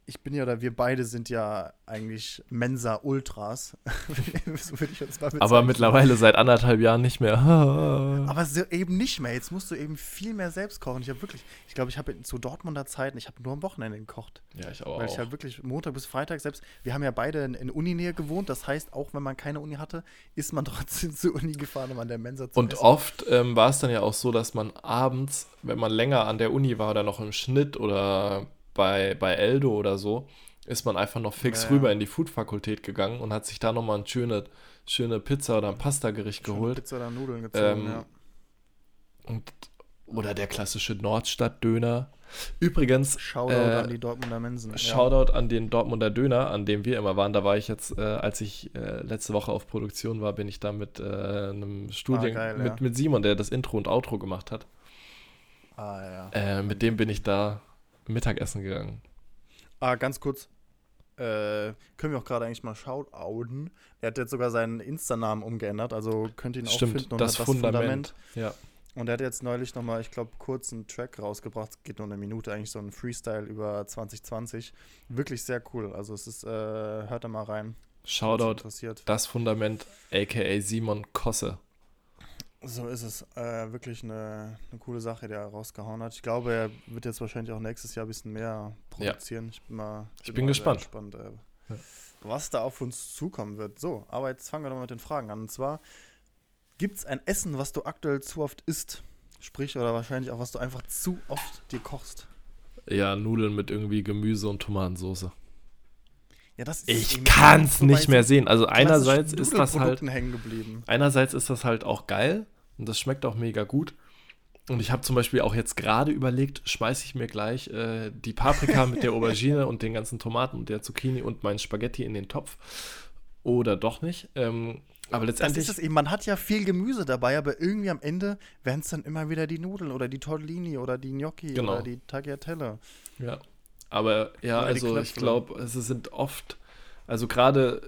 ich bin ja, oder wir beide sind ja eigentlich Mensa-Ultras. [laughs] so würde ich uns mal Aber bezeichnen. mittlerweile seit anderthalb Jahren nicht mehr. [laughs] Aber so eben nicht mehr. Jetzt musst du eben viel mehr selbst kochen. Ich habe wirklich, ich glaube, ich habe zu Dortmunder Zeiten, ich habe nur am Wochenende gekocht. Ja, ich auch. Weil ich halt wirklich Montag bis Freitag selbst, wir haben ja beide in, in Uninähe gewohnt, das heißt, auch wenn man keine Uni hatte, ist man [laughs] trotzdem zur Uni gefahren, um an der Mensa zu Und essen. oft ähm, war es dann ja auch so, dass man abends, wenn man länger an der Uni war oder noch im Schnitt oder bei, bei Eldo oder so, ist man einfach noch fix Ja, ja. rüber in die Food-Fakultät gegangen und hat sich da nochmal ein schöne, schöne Pizza oder ein Pasta-Gericht geholt. Pizza oder Nudeln gezogen, Ähm, ja. Und, oder der klassische Nordstadt-Döner. Übrigens, Shoutout äh, an die Dortmunder Mensen. Shoutout an den Dortmunder Döner, an dem wir immer waren. Da war ich jetzt, äh, als ich äh, letzte Woche auf Produktion war, bin ich da mit äh, einem Studien, geil, ja. mit, mit Simon, der das Intro und Outro gemacht hat. Ja. Ah, ja. Äh, mit dem bin ich da Mittagessen gegangen. Ah, ganz kurz. Äh, können wir auch gerade eigentlich mal shoutouten. Er hat jetzt sogar seinen Insta-Namen umgeändert, also könnt ihr ihn auch Stimmt, finden das unter Fundament. Ja. Und er hat jetzt neulich nochmal, ich glaube, kurz einen Track rausgebracht. Geht nur eine Minute, eigentlich so ein Freestyle über 2020. Wirklich sehr cool. Also es ist, äh, hört da mal rein. Shoutout, interessiert. das Fundament, aka Simon Kosse. So ist es. Äh, wirklich eine, eine coole Sache, die er rausgehauen hat. Ich glaube, er wird jetzt wahrscheinlich auch nächstes Jahr ein bisschen mehr produzieren. Ich bin mal, Ich bin mal gespannt. Gespannt äh, Ja. was da auf uns zukommen wird. So, aber jetzt fangen wir doch mal mit den Fragen an. Und zwar, gibt es ein Essen, was du aktuell zu oft isst? Sprich, oder wahrscheinlich auch, was du einfach zu oft dir kochst? Ja, Nudeln mit irgendwie Gemüse und Tomatensauce. Ja, das ist Ich so bei nicht mehr sehen. Also einerseits ist das halt, einerseits ist das halt auch geil, Und das schmeckt auch mega gut. Und ich habe zum Beispiel auch jetzt gerade überlegt, schmeiße ich mir gleich äh, die Paprika mit der [laughs] Aubergine und den ganzen Tomaten und der Zucchini und meinen Spaghetti in den Topf. Oder doch nicht. Ähm, aber Das letztendlich. ist es eben. Man hat ja viel Gemüse dabei, aber irgendwie am Ende werden es dann immer wieder die Nudeln oder die Tortellini oder die Gnocchi Genau. oder die Tagliatelle. Ja. Aber ja, also ich glaube, es sind oft. Also gerade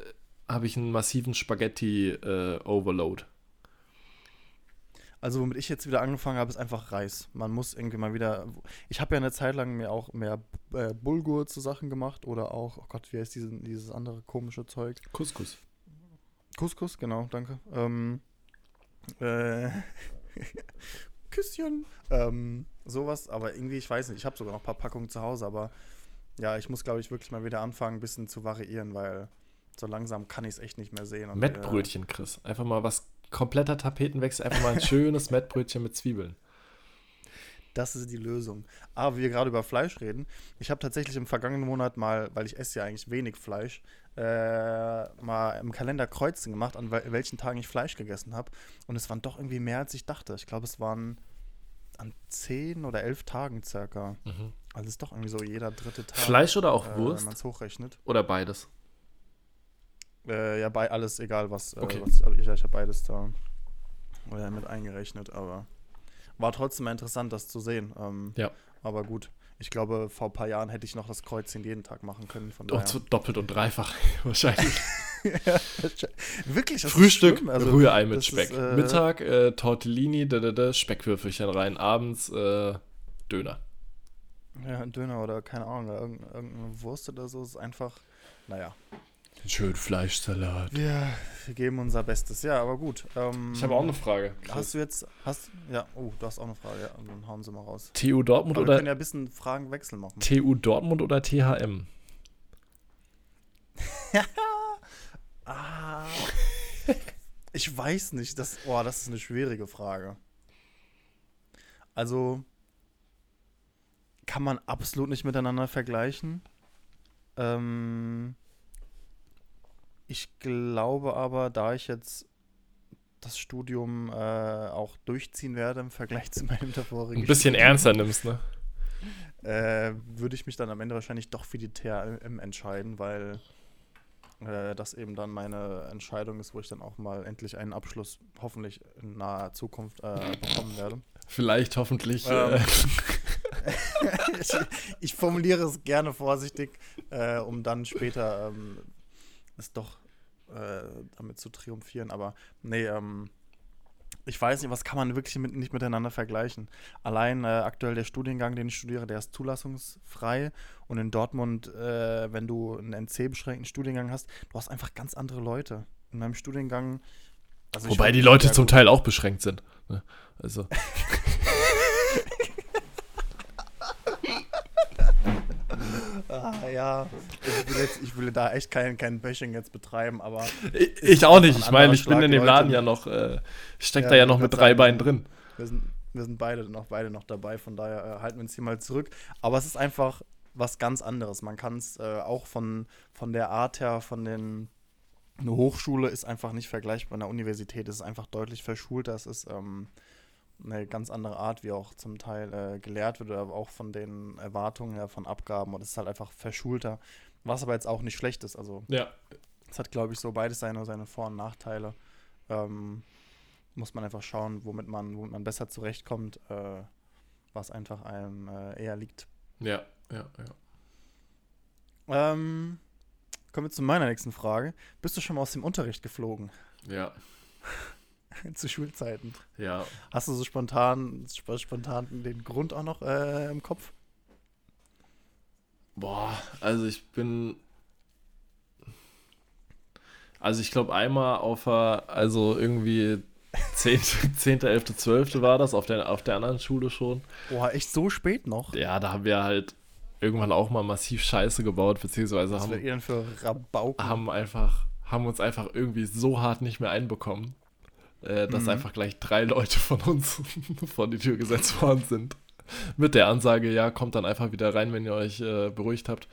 habe ich einen massiven Spaghetti-Overload. Also womit ich jetzt wieder angefangen habe, ist einfach Reis. Man muss irgendwie mal wieder. Ich habe ja eine Zeit lang mir auch mehr äh, Bulgur zu Sachen gemacht oder auch, oh Gott, wie heißt diese, dieses andere komische Zeug? Couscous. Couscous, genau, danke. Ähm, äh, [laughs] Küsschen. Ähm, sowas, aber irgendwie, ich weiß nicht, ich habe sogar noch ein paar Packungen zu Hause, aber ja, ich muss, glaube ich, wirklich mal wieder anfangen, ein bisschen zu variieren, weil so langsam kann ich es echt nicht mehr sehen. Und, Mettbrötchen, Chris. Einfach mal was kompletter Tapetenwechsel. Einfach mal ein schönes Mettbrötchen mit Zwiebeln. Das ist die Lösung. Aber wie wir gerade über Fleisch reden, ich habe tatsächlich im vergangenen Monat mal, weil ich esse ja eigentlich wenig Fleisch, äh, mal im Kalender Kreuzen gemacht, an wel welchen Tagen ich Fleisch gegessen habe. Und es waren doch irgendwie mehr, als ich dachte. Ich glaube, es waren an zehn oder elf Tagen circa. Mhm. Also es ist doch irgendwie so jeder dritte Tag. Fleisch oder auch äh, Wurst? Wenn man es hochrechnet. Oder beides? Äh, ja, bei alles, egal was. Äh, Okay. was aber ich ich habe beides da äh, mit eingerechnet, aber war trotzdem interessant, das zu sehen. Ähm, Ja. Aber gut, ich glaube, vor ein paar Jahren hätte ich noch das Kreuzchen jeden Tag machen können. Von daher. so doppelt und dreifach [laughs] [laughs] wahrscheinlich. Wirklich? das ist Frühstück. Also, Rührei mit Speck. ist, äh, Mittag, äh, Tortellini, da, da, da, Speckwürfelchen rein. Abends äh, Döner. Ja, Döner oder keine Ahnung, irgendeine Wurst oder so ist einfach, naja. Schön Fleischsalat. Wir, wir geben unser Bestes. Ja, aber gut. Ähm, Ich habe auch eine Frage. Hast du jetzt, hast, ja, oh, du hast auch eine Frage, ja, dann hauen sie mal raus. TU Dortmund Aber wir können oder ja ein bisschen Fragenwechsel machen. TU Dortmund oder THM? [laughs] Ah. Ich weiß nicht. Das, oh, das ist eine schwierige Frage. Also kann man absolut nicht miteinander vergleichen. Ähm, ich glaube aber, da ich jetzt das Studium äh, auch durchziehen werde im Vergleich zu meinem davorigen Ein bisschen Studium, ernster nimmst, ne? äh, würde ich mich dann am Ende wahrscheinlich doch für die THM entscheiden, weil äh, das eben dann meine Entscheidung ist, wo ich dann auch mal endlich einen Abschluss hoffentlich in naher Zukunft äh, bekommen werde. Vielleicht, hoffentlich. Ähm. Äh, ich, [laughs] ich formuliere es gerne vorsichtig, äh, um dann später ähm, es doch äh, damit zu triumphieren. Aber nee, ähm, ich weiß nicht, was kann man wirklich mit, nicht miteinander vergleichen. Allein äh, aktuell der Studiengang, den ich studiere, der ist zulassungsfrei. Und in Dortmund, äh, wenn du einen NC-beschränkten Studiengang hast, du hast einfach ganz andere Leute. In meinem Studiengang. also wobei die Leute zum gut. Teil auch beschränkt sind. Ne? Also, [laughs] Ah, ja, ich will, jetzt, ich will da echt kein, kein Bashing jetzt betreiben, aber ich, ich auch nicht. Ich meine, ich bin in dem Leute. Laden ja noch, äh, ich steck Ja, da ja noch mit drei sagen, Beinen drin. wir sind, wir sind beide noch beide noch dabei, von daher äh, halten wir uns hier mal zurück. Aber es ist einfach was ganz anderes. Man kann es äh, auch von, von der Art her, von den eine Hochschule ist einfach nicht vergleichbar mit einer Universität. Es ist einfach deutlich verschulter. Es ist ähm, eine ganz andere Art, wie auch zum Teil äh, gelehrt wird, oder auch von den Erwartungen her, von Abgaben. Und es ist halt einfach verschulter, was aber jetzt auch nicht schlecht ist. Also Ja. es hat, glaube ich, so beides seine, seine Vor- und Nachteile. Ähm, muss man einfach schauen, womit man, womit man besser zurechtkommt, äh, was einfach einem äh, eher liegt. Ja, ja, ja. Ähm, kommen wir zu meiner nächsten Frage. Bist du schon mal aus dem Unterricht geflogen? Ja, [laughs] [laughs] zu Schulzeiten? ja. Hast du so spontan, sp- spontan den Grund auch noch äh, im Kopf? Boah, also ich bin. Also ich glaube einmal auf also irgendwie 10., 10., 11., 12. war das, auf der, auf der anderen Schule schon. Boah, echt so spät noch? Ja, da haben wir halt irgendwann auch mal massiv Scheiße gebaut, beziehungsweise Was haben, denn für Rabauken? haben einfach, haben uns einfach irgendwie so hart nicht mehr einbekommen, äh, dass Mhm. einfach gleich drei Leute von uns [laughs] vor die Tür gesetzt worden sind. Mit der Ansage, ja, kommt dann einfach wieder rein, wenn ihr euch äh, beruhigt habt.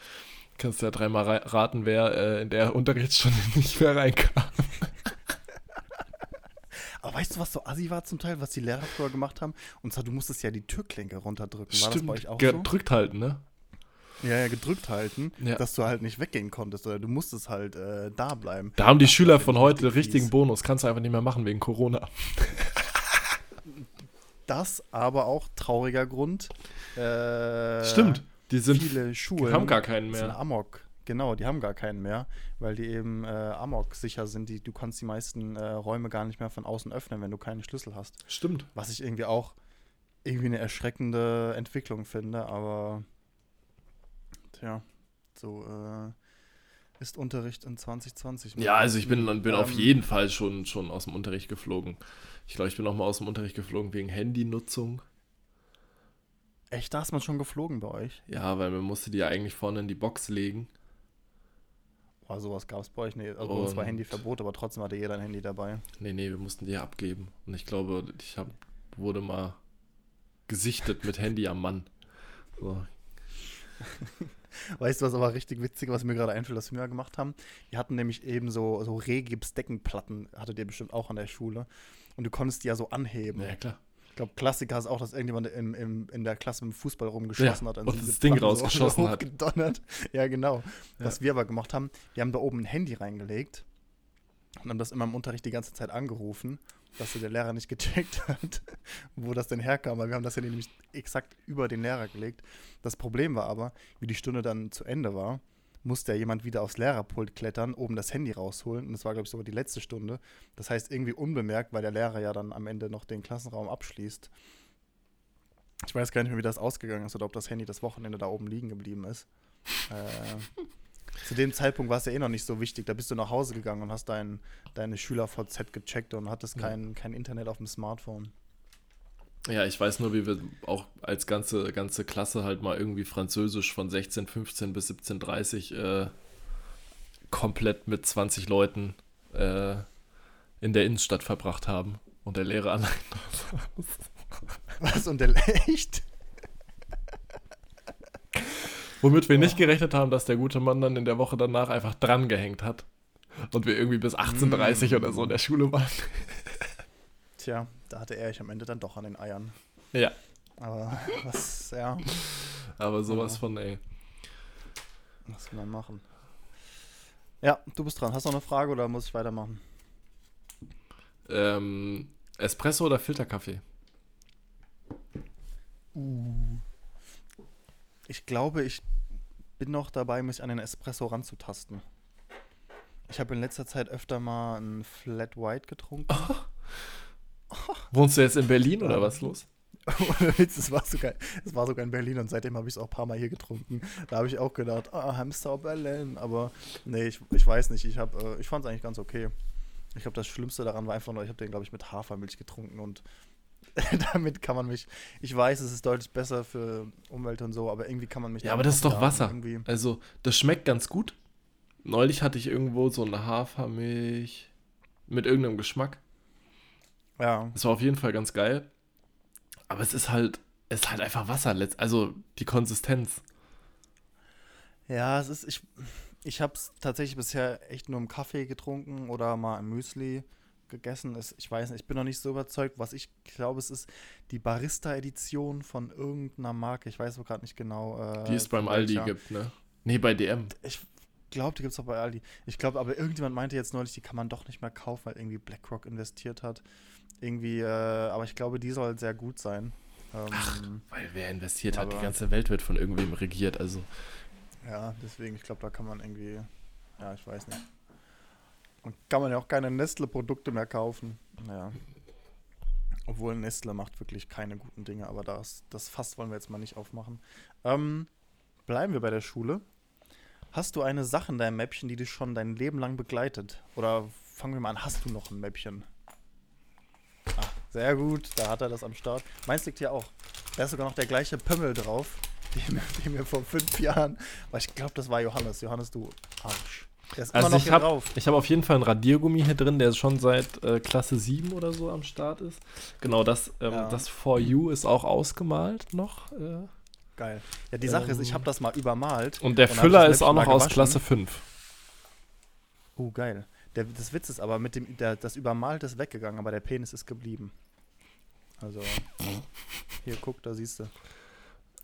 Kannst ja dreimal ra- raten, wer äh, in der Unterrichtsstunde [laughs] nicht mehr reinkam. [laughs] Aber weißt du, was so assi war zum Teil, was die Lehrer früher gemacht haben? Und zwar, du musstest ja die Türklinke runterdrücken. War das bei euch auch so? gedrückt halten, ne? Ja, ja, gedrückt halten, Ja. dass du halt nicht weggehen konntest. Oder du musstest halt äh, da bleiben. Da haben die Schüler find von heute richtig richtigen fies. Bonus. Kannst du einfach nicht mehr machen wegen Corona. [laughs] Das aber auch trauriger Grund. Äh, Stimmt. Die sind viele Schulen haben gar keinen sind mehr. Amok. Genau, die haben gar keinen mehr, weil die eben äh, Amok sicher sind. Die, du kannst die meisten äh, Räume gar nicht mehr von außen öffnen, wenn du keinen Schlüssel hast. Stimmt. Was ich irgendwie auch irgendwie eine erschreckende Entwicklung finde, aber tja, so äh, ist Unterricht in 2020. Ja, also ich bin, bin auf Ähm, jeden Fall schon, schon aus dem Unterricht geflogen. Ich glaube, ich bin auch mal aus dem Unterricht geflogen wegen Handynutzung. Echt, da ist man schon geflogen bei euch? Ja, weil man musste die ja eigentlich vorne in die Box legen. Boah, sowas gab es bei euch nicht. Also uns war Handyverbot, aber trotzdem hatte jeder ein Handy dabei. Nee, nee, wir mussten die ja abgeben. Und ich glaube, ich hab, wurde mal gesichtet mit Handy am Mann. So. [laughs] Weißt du, was aber richtig witzig, was mir gerade einfällt, was wir gemacht haben? Wir hatten nämlich eben so, so Rehgips-Deckenplatten, hattet ihr bestimmt auch an der Schule. Und du konntest die ja so anheben. Ja, klar. Ich glaube, Klassiker ist auch, dass irgendjemand im, im, in der Klasse mit dem Fußball rumgeschossen Ja, hat. und diese das Ding Platten rausgeschossen hat. hochgedonnert. [laughs] Ja, genau. Was wir aber gemacht haben, wir haben da oben ein Handy reingelegt und haben das immer im Unterricht die ganze Zeit angerufen, dass der Lehrer nicht gecheckt [laughs] hat, wo das denn herkam, weil wir haben das Handy nämlich exakt über den Lehrer gelegt. Das Problem war aber, wie die Stunde dann zu Ende war, musste ja jemand wieder aufs Lehrerpult klettern, oben das Handy rausholen. Und das war, glaube ich, sogar die letzte Stunde. Das heißt, irgendwie unbemerkt, weil der Lehrer ja dann am Ende noch den Klassenraum abschließt. Ich weiß gar nicht mehr, wie das ausgegangen ist oder ob das Handy das Wochenende da oben liegen geblieben ist. äh, [laughs] zu dem Zeitpunkt war es ja eh noch nicht so wichtig. Da bist du nach Hause gegangen und hast dein, deine Schüler-VZ gecheckt und hattest Ja. kein, kein Internet auf dem Smartphone. Ja, ich weiß nur, wie wir auch als ganze, ganze Klasse halt mal irgendwie Französisch von 16.15 bis 17.30 äh, komplett mit 20 Leuten äh, in der Innenstadt verbracht haben. Und der Lehrer [laughs] allein. Was? Und der [laughs] echt? Womit wir nicht gerechnet haben, dass der gute Mann dann in der Woche danach einfach dran gehängt hat. Und wir irgendwie bis 18.30 oder so in der Schule waren. Tja, da hatte er ich am Ende dann doch an den Eiern. Ja. Aber was, ja, Aber sowas von, ey. was will man machen? Ja, du bist dran. Hast du noch eine Frage oder muss ich weitermachen? Ähm, Espresso oder Filterkaffee? Ich glaube, ich bin noch dabei, mich an den Espresso ranzutasten. Ich habe in letzter Zeit öfter mal einen Flat White getrunken. [laughs] Wohnst du jetzt in Berlin oder was los? Es war, sogar, es war sogar in Berlin und seitdem habe ich es auch ein paar Mal hier getrunken. Da habe ich auch gedacht, ah, Hamster Berlin. Aber nee, ich, ich weiß nicht. Ich, hab, äh, ich fand es eigentlich ganz okay. Ich glaube, das Schlimmste daran war einfach nur, ich habe den, glaube ich, mit Hafermilch getrunken und [laughs] damit kann man mich. Ich weiß, es ist deutlich besser für Umwelt und so, aber irgendwie kann man mich. Ja, aber das ist doch Wasser. Irgendwie. Also, das schmeckt ganz gut. Neulich hatte ich irgendwo so eine Hafermilch mit irgendeinem Geschmack. Ja, Das war auf jeden Fall ganz geil. Aber es ist halt, es ist halt einfach Wasser. letzt- Also die Konsistenz. Ja, es ist, ich, ich habe es tatsächlich bisher echt nur im Kaffee getrunken oder mal im Müsli gegessen. Es, ich weiß nicht, ich bin noch nicht so überzeugt. Was ich glaube, es ist die Barista-Edition von irgendeiner Marke. Ich weiß aber gerade nicht genau. Äh, Die es beim Aldi welcher. gibt, ne? Nee, bei DM. Ich glaube, die gibt es auch bei Aldi. Ich glaube, aber irgendjemand meinte jetzt neulich, die kann man doch nicht mehr kaufen, weil irgendwie BlackRock investiert hat. Irgendwie, äh, aber ich glaube, die soll sehr gut sein. Ähm, Weil wer investiert hat, die ganze Welt wird von irgendwem regiert. Also, Ja, deswegen, ich glaube, da kann man irgendwie, ja, ich weiß nicht. Kann man ja auch keine Nestle-Produkte mehr kaufen. Naja. Obwohl Nestle macht wirklich keine guten Dinge, aber das, das Fass wollen wir jetzt mal nicht aufmachen. Ähm, bleiben wir bei der Schule. Hast du eine Sache in deinem Mäppchen, die dich schon dein Leben lang begleitet? Oder fangen wir mal an, hast du noch ein Mäppchen? Ah, sehr gut, da hat er das am Start. Meins liegt hier auch. Da ist sogar noch der gleiche Pömmel drauf, [laughs] den, den wir vor fünf Jahren. Aber ich glaube, das war Johannes. Johannes, du Arsch. Also immer noch ich habe hab auf jeden Fall einen Radiergummi hier drin, der schon seit äh, Klasse 7 oder so am Start ist. Genau, das, ähm, Ja. das For You ist auch ausgemalt noch. Äh, Geil. Ja, die Sache ist, ich Ähm, habe das mal übermalt. und der Füller ist auch noch aus. Klasse 5. Oh, geil. Der, das Witz ist aber, mit dem, der, das Übermalte ist weggegangen, aber der Penis ist geblieben. Also, hier, guck, da siehst du.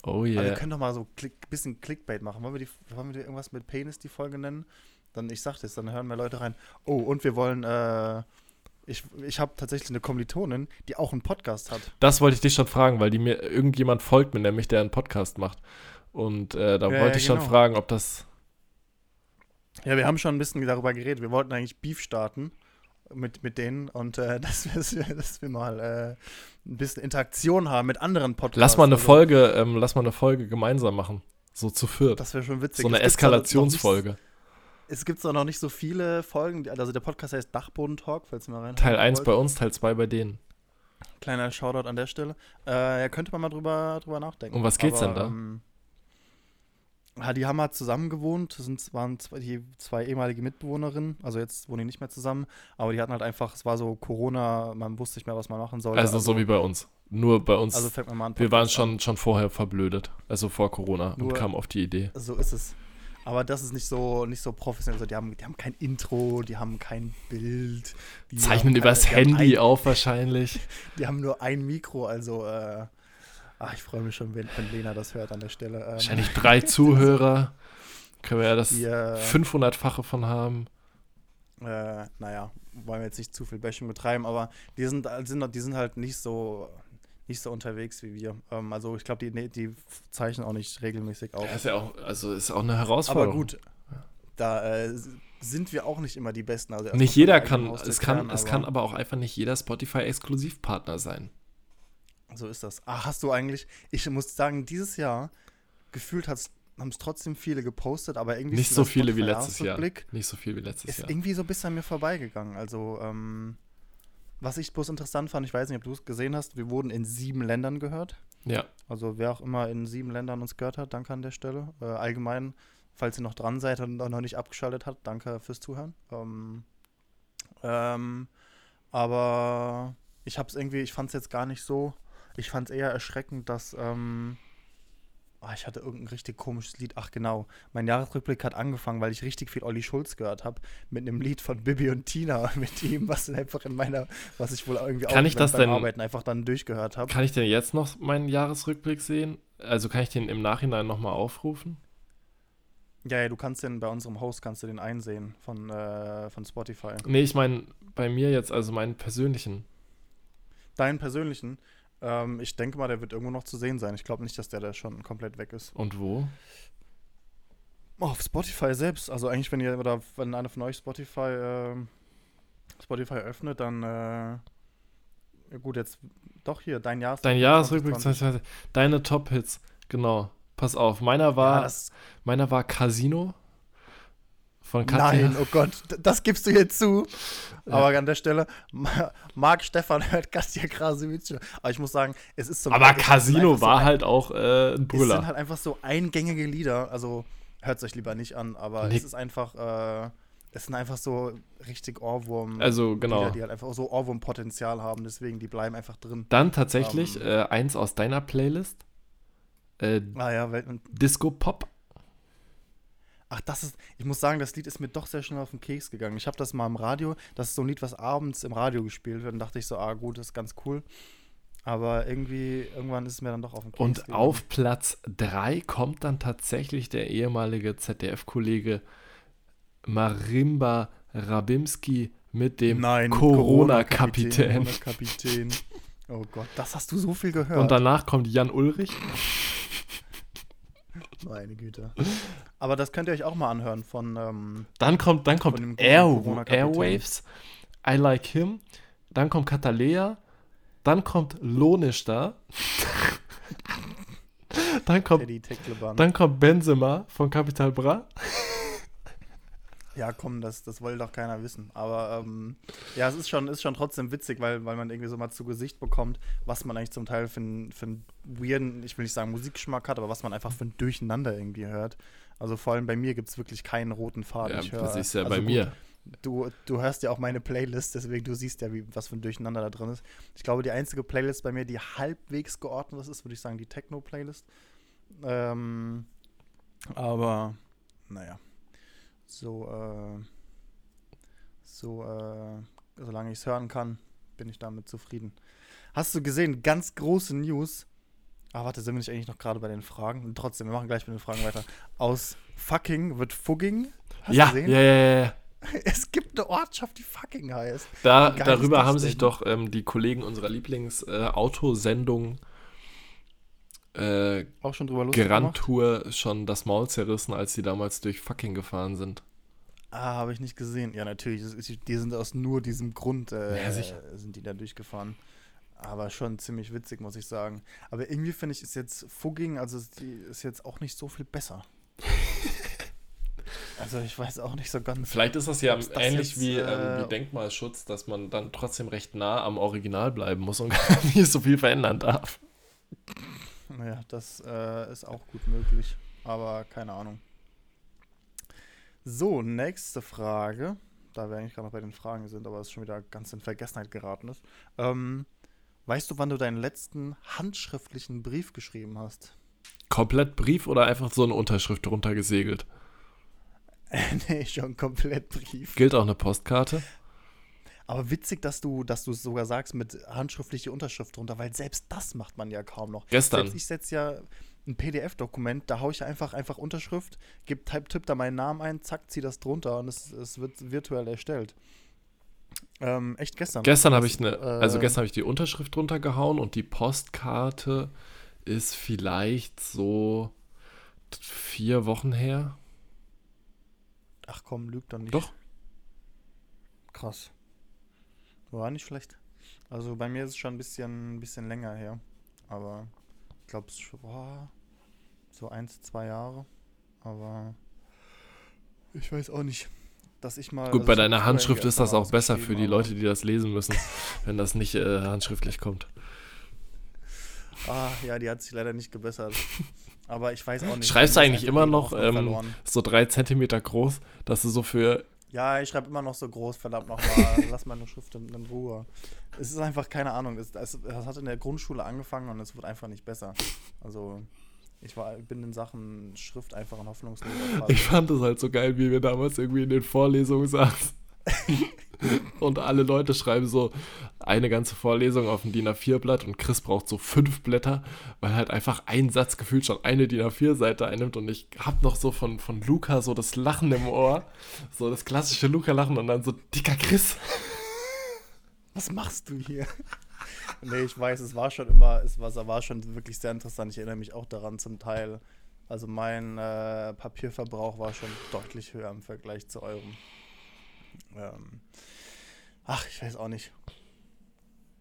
Oh Aber wir yeah. können doch mal so ein bisschen Clickbait machen. Wollen wir, die, wollen wir irgendwas mit Penis die Folge nennen? Dann, ich sag das, dann hören mehr Leute rein. Oh, und wir wollen, äh, ich, ich habe tatsächlich eine Kommilitonin, die auch einen Podcast hat. Das wollte ich dich schon fragen, weil die mir irgendjemand folgt mir, nämlich der einen Podcast macht. Und äh, da Ja, wollte ja, ich schon genau. fragen, ob das. Ja, wir haben schon ein bisschen darüber geredet. Wir wollten eigentlich Beef starten mit, mit denen und äh, [laughs] dass, wir, dass wir mal äh, ein bisschen Interaktion haben mit anderen Podcasts. Lass mal eine Also, Folge, ähm, lass mal eine Folge gemeinsam machen. So zu viert. Das wäre schon witzig. So eine Eskalationsfolge. Es gibt zwar noch nicht so viele Folgen. Also der Podcast heißt Dachboden-Talk, falls ihr mal rein. Teil 1 bei uns, Teil 2 bei denen. Kleiner Shoutout an der Stelle. Äh, ja, könnte man mal drüber, drüber nachdenken. Um was geht's denn da? Ähm, ja, die haben halt zusammen gewohnt. Das sind, waren zwei, die zwei ehemalige Mitbewohnerinnen. Also jetzt wohnen die nicht mehr zusammen. Aber die hatten halt einfach, es war so Corona, man wusste nicht mehr, was man machen sollte. Also, so wie bei uns. Nur bei uns. also fängt man mal an. wir waren an. schon, schon vorher verblödet. Also vor Corona und Nur- kamen auf die Idee. So ist es. Aber das ist nicht so, nicht so professionell. Also die, haben, die haben kein Intro, die haben kein Bild. Die Zeichnen haben übers keine- die Handy ein, auf wahrscheinlich. [laughs] Die haben nur ein Mikro, also äh, ach, ich freue mich schon, wenn, wenn Lena das hört an der Stelle. Ähm, Wahrscheinlich drei [laughs] Zuhörer. Können wir ja das die, äh, 500-fache von haben. äh, naja, wollen wir jetzt nicht zu viel Bashing betreiben, aber die sind, sind, die sind halt nicht so nicht so unterwegs wie wir. Ähm, also ich glaube, die, die zeichnen auch nicht regelmäßig auf. ist ja auch, also ist auch eine Herausforderung. Aber gut, da äh, sind wir auch nicht immer die Besten. Also Nicht jeder kann, es kann, klären, es kann aber auch einfach nicht jeder Spotify-Exklusivpartner sein. So ist das. Ah, hast du eigentlich, ich muss sagen, dieses Jahr gefühlt haben es trotzdem viele gepostet, aber irgendwie Nicht so viele wie letztes Jahr. Spotify-Jahresrückblick Nicht so viel wie letztes Ist Jahr. irgendwie so ein bisschen an mir vorbeigegangen. Also, ähm, was ich bloß interessant fand, ich weiß nicht, ob du es gesehen hast, wir wurden in sieben Ländern gehört. Ja, Also wer auch immer in sieben Ländern uns gehört hat, danke an der Stelle. Äh, allgemein, falls ihr noch dran seid und noch nicht abgeschaltet habt, danke fürs Zuhören. Ähm, ähm, aber ich habe es irgendwie, ich fand es jetzt gar nicht so. Ich fand es eher erschreckend, dass ähm, ah, ich hatte irgendein richtig komisches Lied. Ach genau, mein Jahresrückblick hat angefangen, weil ich richtig viel Olli Schulz gehört habe mit einem Lied von Bibi und Tina [laughs] mit ihm, was einfach in meiner, was ich wohl irgendwie Kann ich das beim denn- Arbeiten einfach dann durchgehört habe. kann ich denn jetzt noch meinen Jahresrückblick sehen? Also kann ich den im Nachhinein nochmal aufrufen? Ja, ja, du kannst den bei unserem Host kannst du den einsehen von, äh, von Spotify. Nee, ich meine bei mir jetzt, also meinen persönlichen. Deinen persönlichen, ähm, ich denke mal, der wird irgendwo noch zu sehen sein. Ich glaube nicht, dass der da schon komplett weg ist. Und wo? Oh, auf Spotify selbst. Also eigentlich, wenn ihr oder wenn einer von euch Spotify ähm, Spotify öffnet, dann äh, ja gut, jetzt doch hier, dein Jahresrückblick. Dein Jahresrückblick 2020. 2020. Deine Top-Hits. Genau. Pass auf. Meiner war, Ja, meiner war Casino. Von Katja. nein, oh Gott, das gibst du jetzt zu. Aber an der Stelle, Ma- Marc Stefan hört Katja Krasowitsch. Aber ich muss sagen, es ist zum Aber ist Casino einfach so war ein- halt auch äh, ein Es sind Brüller. halt einfach so eingängige Lieder. Also hört es euch lieber nicht an, aber Nee. es ist einfach, äh, es sind einfach so richtig Ohrwurm. Also, genau. Lieder, die halt einfach so Ohrwurmpotenzial haben, deswegen die bleiben einfach drin. Dann tatsächlich Ähm. äh, eins aus deiner Playlist. Äh, Ah ja, Disco Pop. Ach, das ist, ich muss sagen, das Lied ist mir doch sehr schnell auf den Keks gegangen. Ich habe das mal im Radio, das ist so ein Lied, was abends im Radio gespielt wird, und dachte ich so, ah gut, das ist ganz cool. Aber irgendwie, irgendwann ist es mir dann doch auf den Keks Und gegangen. auf Platz 3 kommt dann tatsächlich der ehemalige ZDF-Kollege Marimba Rabimski mit dem Corona-Kapitän. Corona-Kapitän. Oh Gott, das hast du so viel gehört. Und danach kommt Jan Ulrich. Meine Güte. Aber das könnt ihr euch auch mal anhören von, ähm, Dann kommt, dann kommt Air. Airwaves. I Like Him. Dann kommt Katalea. Dann kommt Lonisch [laughs] da. dann kommt. Dann kommt Benzema von Capital Bra. Ja, komm, das, das wollte doch keiner wissen. Aber ähm, ja, es ist schon, ist schon trotzdem witzig, weil, weil man irgendwie so mal zu Gesicht bekommt, was man eigentlich zum Teil für einen für einen weirden, ich will nicht sagen Musikgeschmack hat, aber was man einfach für ein Durcheinander irgendwie hört. Also vor allem bei mir gibt es wirklich keinen roten Faden. Ja, ich hör, das ist ja also bei gut, mir. Du, du hörst ja auch meine Playlist, deswegen du siehst ja, wie, was für ein Durcheinander da drin ist. Ich glaube, die einzige Playlist bei mir, die halbwegs geordnet ist, würde ich sagen, die Techno-Playlist. Ähm, aber, naja. So, äh, So, äh, solange ich es hören kann, bin ich damit zufrieden. Hast du gesehen, ganz große News. Ah, warte, sind wir nicht eigentlich noch gerade bei den Fragen? Und trotzdem, wir machen gleich mit den Fragen weiter. Aus fucking wird Fugging. Hast ja, du gesehen? ja, ja, ja. [laughs] Es gibt eine Ortschaft, die fucking heißt. Da, darüber haben sich doch ähm, die Kollegen unserer Lieblings-Autosendung äh, Auch schon drüber Grand gemacht? Tour schon das Maul zerrissen, als sie damals durch fucking gefahren sind. Ah, habe ich nicht gesehen. Ja, natürlich. Ist, die sind aus nur diesem Grund äh, Ja, sicher. sind die da durchgefahren. Aber schon ziemlich witzig, muss ich sagen. Aber irgendwie finde ich, ist jetzt Fugging, also ist, die, ist jetzt auch nicht so viel besser. [laughs] also ich weiß auch nicht so ganz. Vielleicht ist das ja das ähnlich jetzt, wie, äh, ähm, wie Denkmalschutz, dass man dann trotzdem recht nah am Original bleiben muss und [laughs] gar nicht so viel verändern darf. [laughs] Naja, das äh, ist auch gut möglich. Aber keine Ahnung. So, nächste Frage. Da wir eigentlich gerade noch bei den Fragen sind, aber es schon wieder ganz in Vergessenheit geraten ist. Ähm, weißt du, wann du deinen letzten handschriftlichen Brief geschrieben hast? Komplett Brief oder einfach so eine Unterschrift drunter gesegelt? [laughs] nee, schon komplett Brief. Gilt auch eine Postkarte? Aber witzig, dass du, dass du es sogar sagst mit handschriftliche Unterschrift drunter, weil selbst das macht man ja kaum noch. Gestern. Selbst ich setze ja ein PDF-Dokument, da haue ich einfach einfach Unterschrift, gib, typ, tipp da meinen Namen ein, zack, zieh das drunter und es, es wird virtuell erstellt. Ähm, echt gestern. Gestern habe ich eine, also äh, gestern habe ich die Unterschrift drunter gehauen und die Postkarte ist vielleicht so vier Wochen her. Ach komm, lügt doch nicht. Doch. Krass. War nicht schlecht. Also bei mir ist es schon ein bisschen, ein bisschen länger her. Aber ich glaube, es war so eins, zwei Jahre. Aber ich weiß auch nicht, dass ich mal. Gut, also bei deiner Handschrift ist das auch besser für die Leute, die das lesen müssen, [laughs] wenn das nicht äh, handschriftlich kommt. Ah, ja, die hat sich leider nicht gebessert. Aber ich weiß auch nicht. Schreibst du eigentlich immer die noch ähm, so drei Zentimeter groß, dass du so für Ja, ich schreibe immer noch so groß, verdammt nochmal. [laughs] Lass meine Schrift in, in Ruhe. Es ist einfach keine Ahnung. Es, es, es hat in der Grundschule angefangen und es wird einfach nicht besser. Also, ich war, bin in Sachen Schrift einfach ein hoffnungsloser. Ich fand es halt so geil, wie wir damals irgendwie in den Vorlesungen saßen. [laughs] und alle Leute schreiben so eine ganze Vorlesung auf ein DIN A4-Blatt und Chris braucht so fünf Blätter, weil halt einfach ein Satz gefühlt schon eine DIN A4-Seite einnimmt und ich hab noch so von, von Luca so das Lachen im Ohr, so das klassische Luca-Lachen und dann so, dicker Chris. Was machst du hier? [laughs] nee, ich weiß, es war schon immer, es war, es war schon wirklich sehr interessant. Ich erinnere mich auch daran zum Teil. Also mein äh, Papierverbrauch war schon deutlich höher im Vergleich zu eurem. Ähm, ach, ich weiß auch nicht.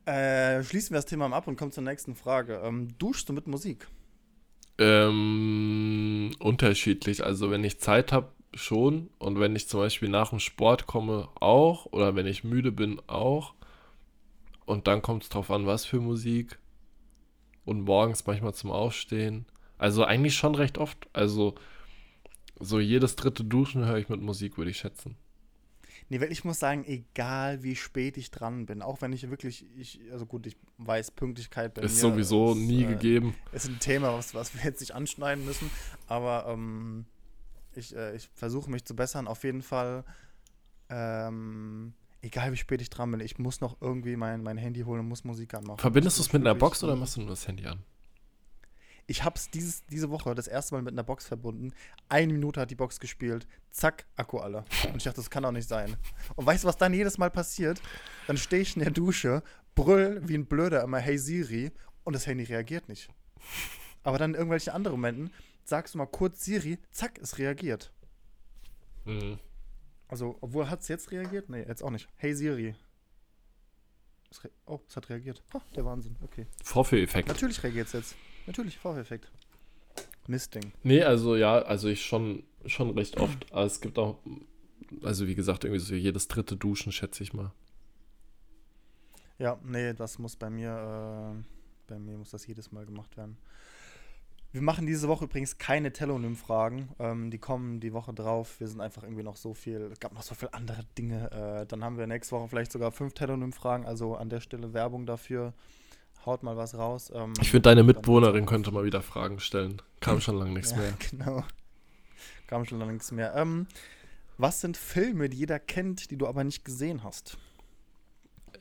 Äh, schließen wir das Thema mal ab und kommen zur nächsten Frage. Ähm, duschst du mit Musik? Ähm, unterschiedlich. Also wenn ich Zeit habe, schon. Und wenn ich zum Beispiel nach dem Sport komme, auch. Oder wenn ich müde bin, auch. Und dann kommt es drauf an, was für Musik. Und morgens manchmal zum Aufstehen. Also eigentlich schon recht oft. Also so jedes dritte Duschen höre ich mit Musik, würde ich schätzen. Nee, weil ich muss sagen, egal wie spät ich dran bin, auch wenn ich wirklich, ich, also gut, ich weiß, Pünktlichkeit bei Ist mir sowieso ist, nie äh, gegeben. ist ein Thema, was, was wir jetzt nicht anschneiden müssen. Aber ähm, ich, äh, ich versuche mich zu bessern. Auf jeden Fall, ähm, egal wie spät ich dran bin, ich muss noch irgendwie mein, mein Handy holen und muss Musik anmachen. Verbindest du es mit einer Box oder machst du nur das Handy an? Ich habe es diese Woche das erste Mal mit einer Box verbunden. Eine Minute hat die Box gespielt. Zack, Akku alle. Und ich dachte, das kann doch nicht sein. Und weißt du, was dann jedes Mal passiert? Dann stehe ich in der Dusche, brüll wie ein Blöder immer Hey Siri und das Handy reagiert nicht. Aber dann in irgendwelchen anderen Momenten sagst du mal kurz Siri, zack, es reagiert. Mhm. Also, obwohl hat es jetzt reagiert? Nee, jetzt auch nicht. Hey Siri. Es oh, es hat reagiert. Ha, der Wahnsinn. Okay. Vorführeffekt. Natürlich reagiert es jetzt. Natürlich, Voreffekt. Mistding. Nee, also ja, also ich schon, schon recht oft. Aber es gibt auch, also wie gesagt, irgendwie so jedes dritte Duschen, schätze ich mal. Ja, nee, das muss bei mir, äh, bei mir muss das jedes Mal gemacht werden. Wir machen diese Woche übrigens keine Telonym-Fragen. Ähm, die kommen die Woche drauf. Wir sind einfach irgendwie noch so viel, es gab noch so viele andere Dinge. Äh, dann haben wir nächste Woche vielleicht sogar fünf Telonym-Fragen. Also an der Stelle Werbung dafür. Haut mal was raus. Ähm, Ich finde, deine Mitbewohnerin könnte mal wieder Fragen stellen. Kam schon lange nichts ja, mehr. [laughs] Genau. Kam schon lange nichts mehr. Ähm, Was sind Filme, die jeder kennt, die du aber nicht gesehen hast?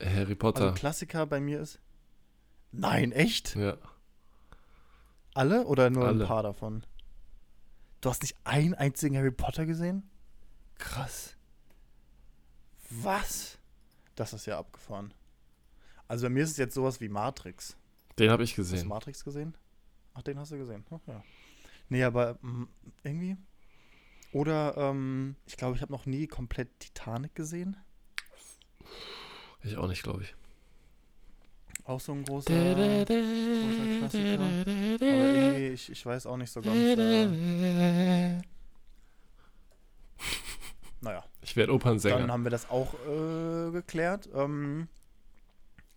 Harry Potter. Also Klassiker bei mir ist. Nein, echt? ja. Alle oder nur Alle. ein paar davon? Du hast nicht einen einzigen Harry Potter gesehen? Krass. Was? Das ist ja abgefahren. Also bei mir ist es jetzt sowas wie Matrix. Den habe ich Hast du gesehen. Matrix gesehen? Ach, den hast du gesehen. Ach, ja. Nee, aber mm, irgendwie. Oder, ähm, ich glaube, ich habe noch nie komplett Titanic gesehen. Ich auch nicht, glaube ich. Auch so ein großer, großer Klassiker. Aber irgendwie, ich, ich weiß auch nicht so ganz. Äh, naja, Ich werde dann Opernsänger. haben wir das auch äh, geklärt. Ähm,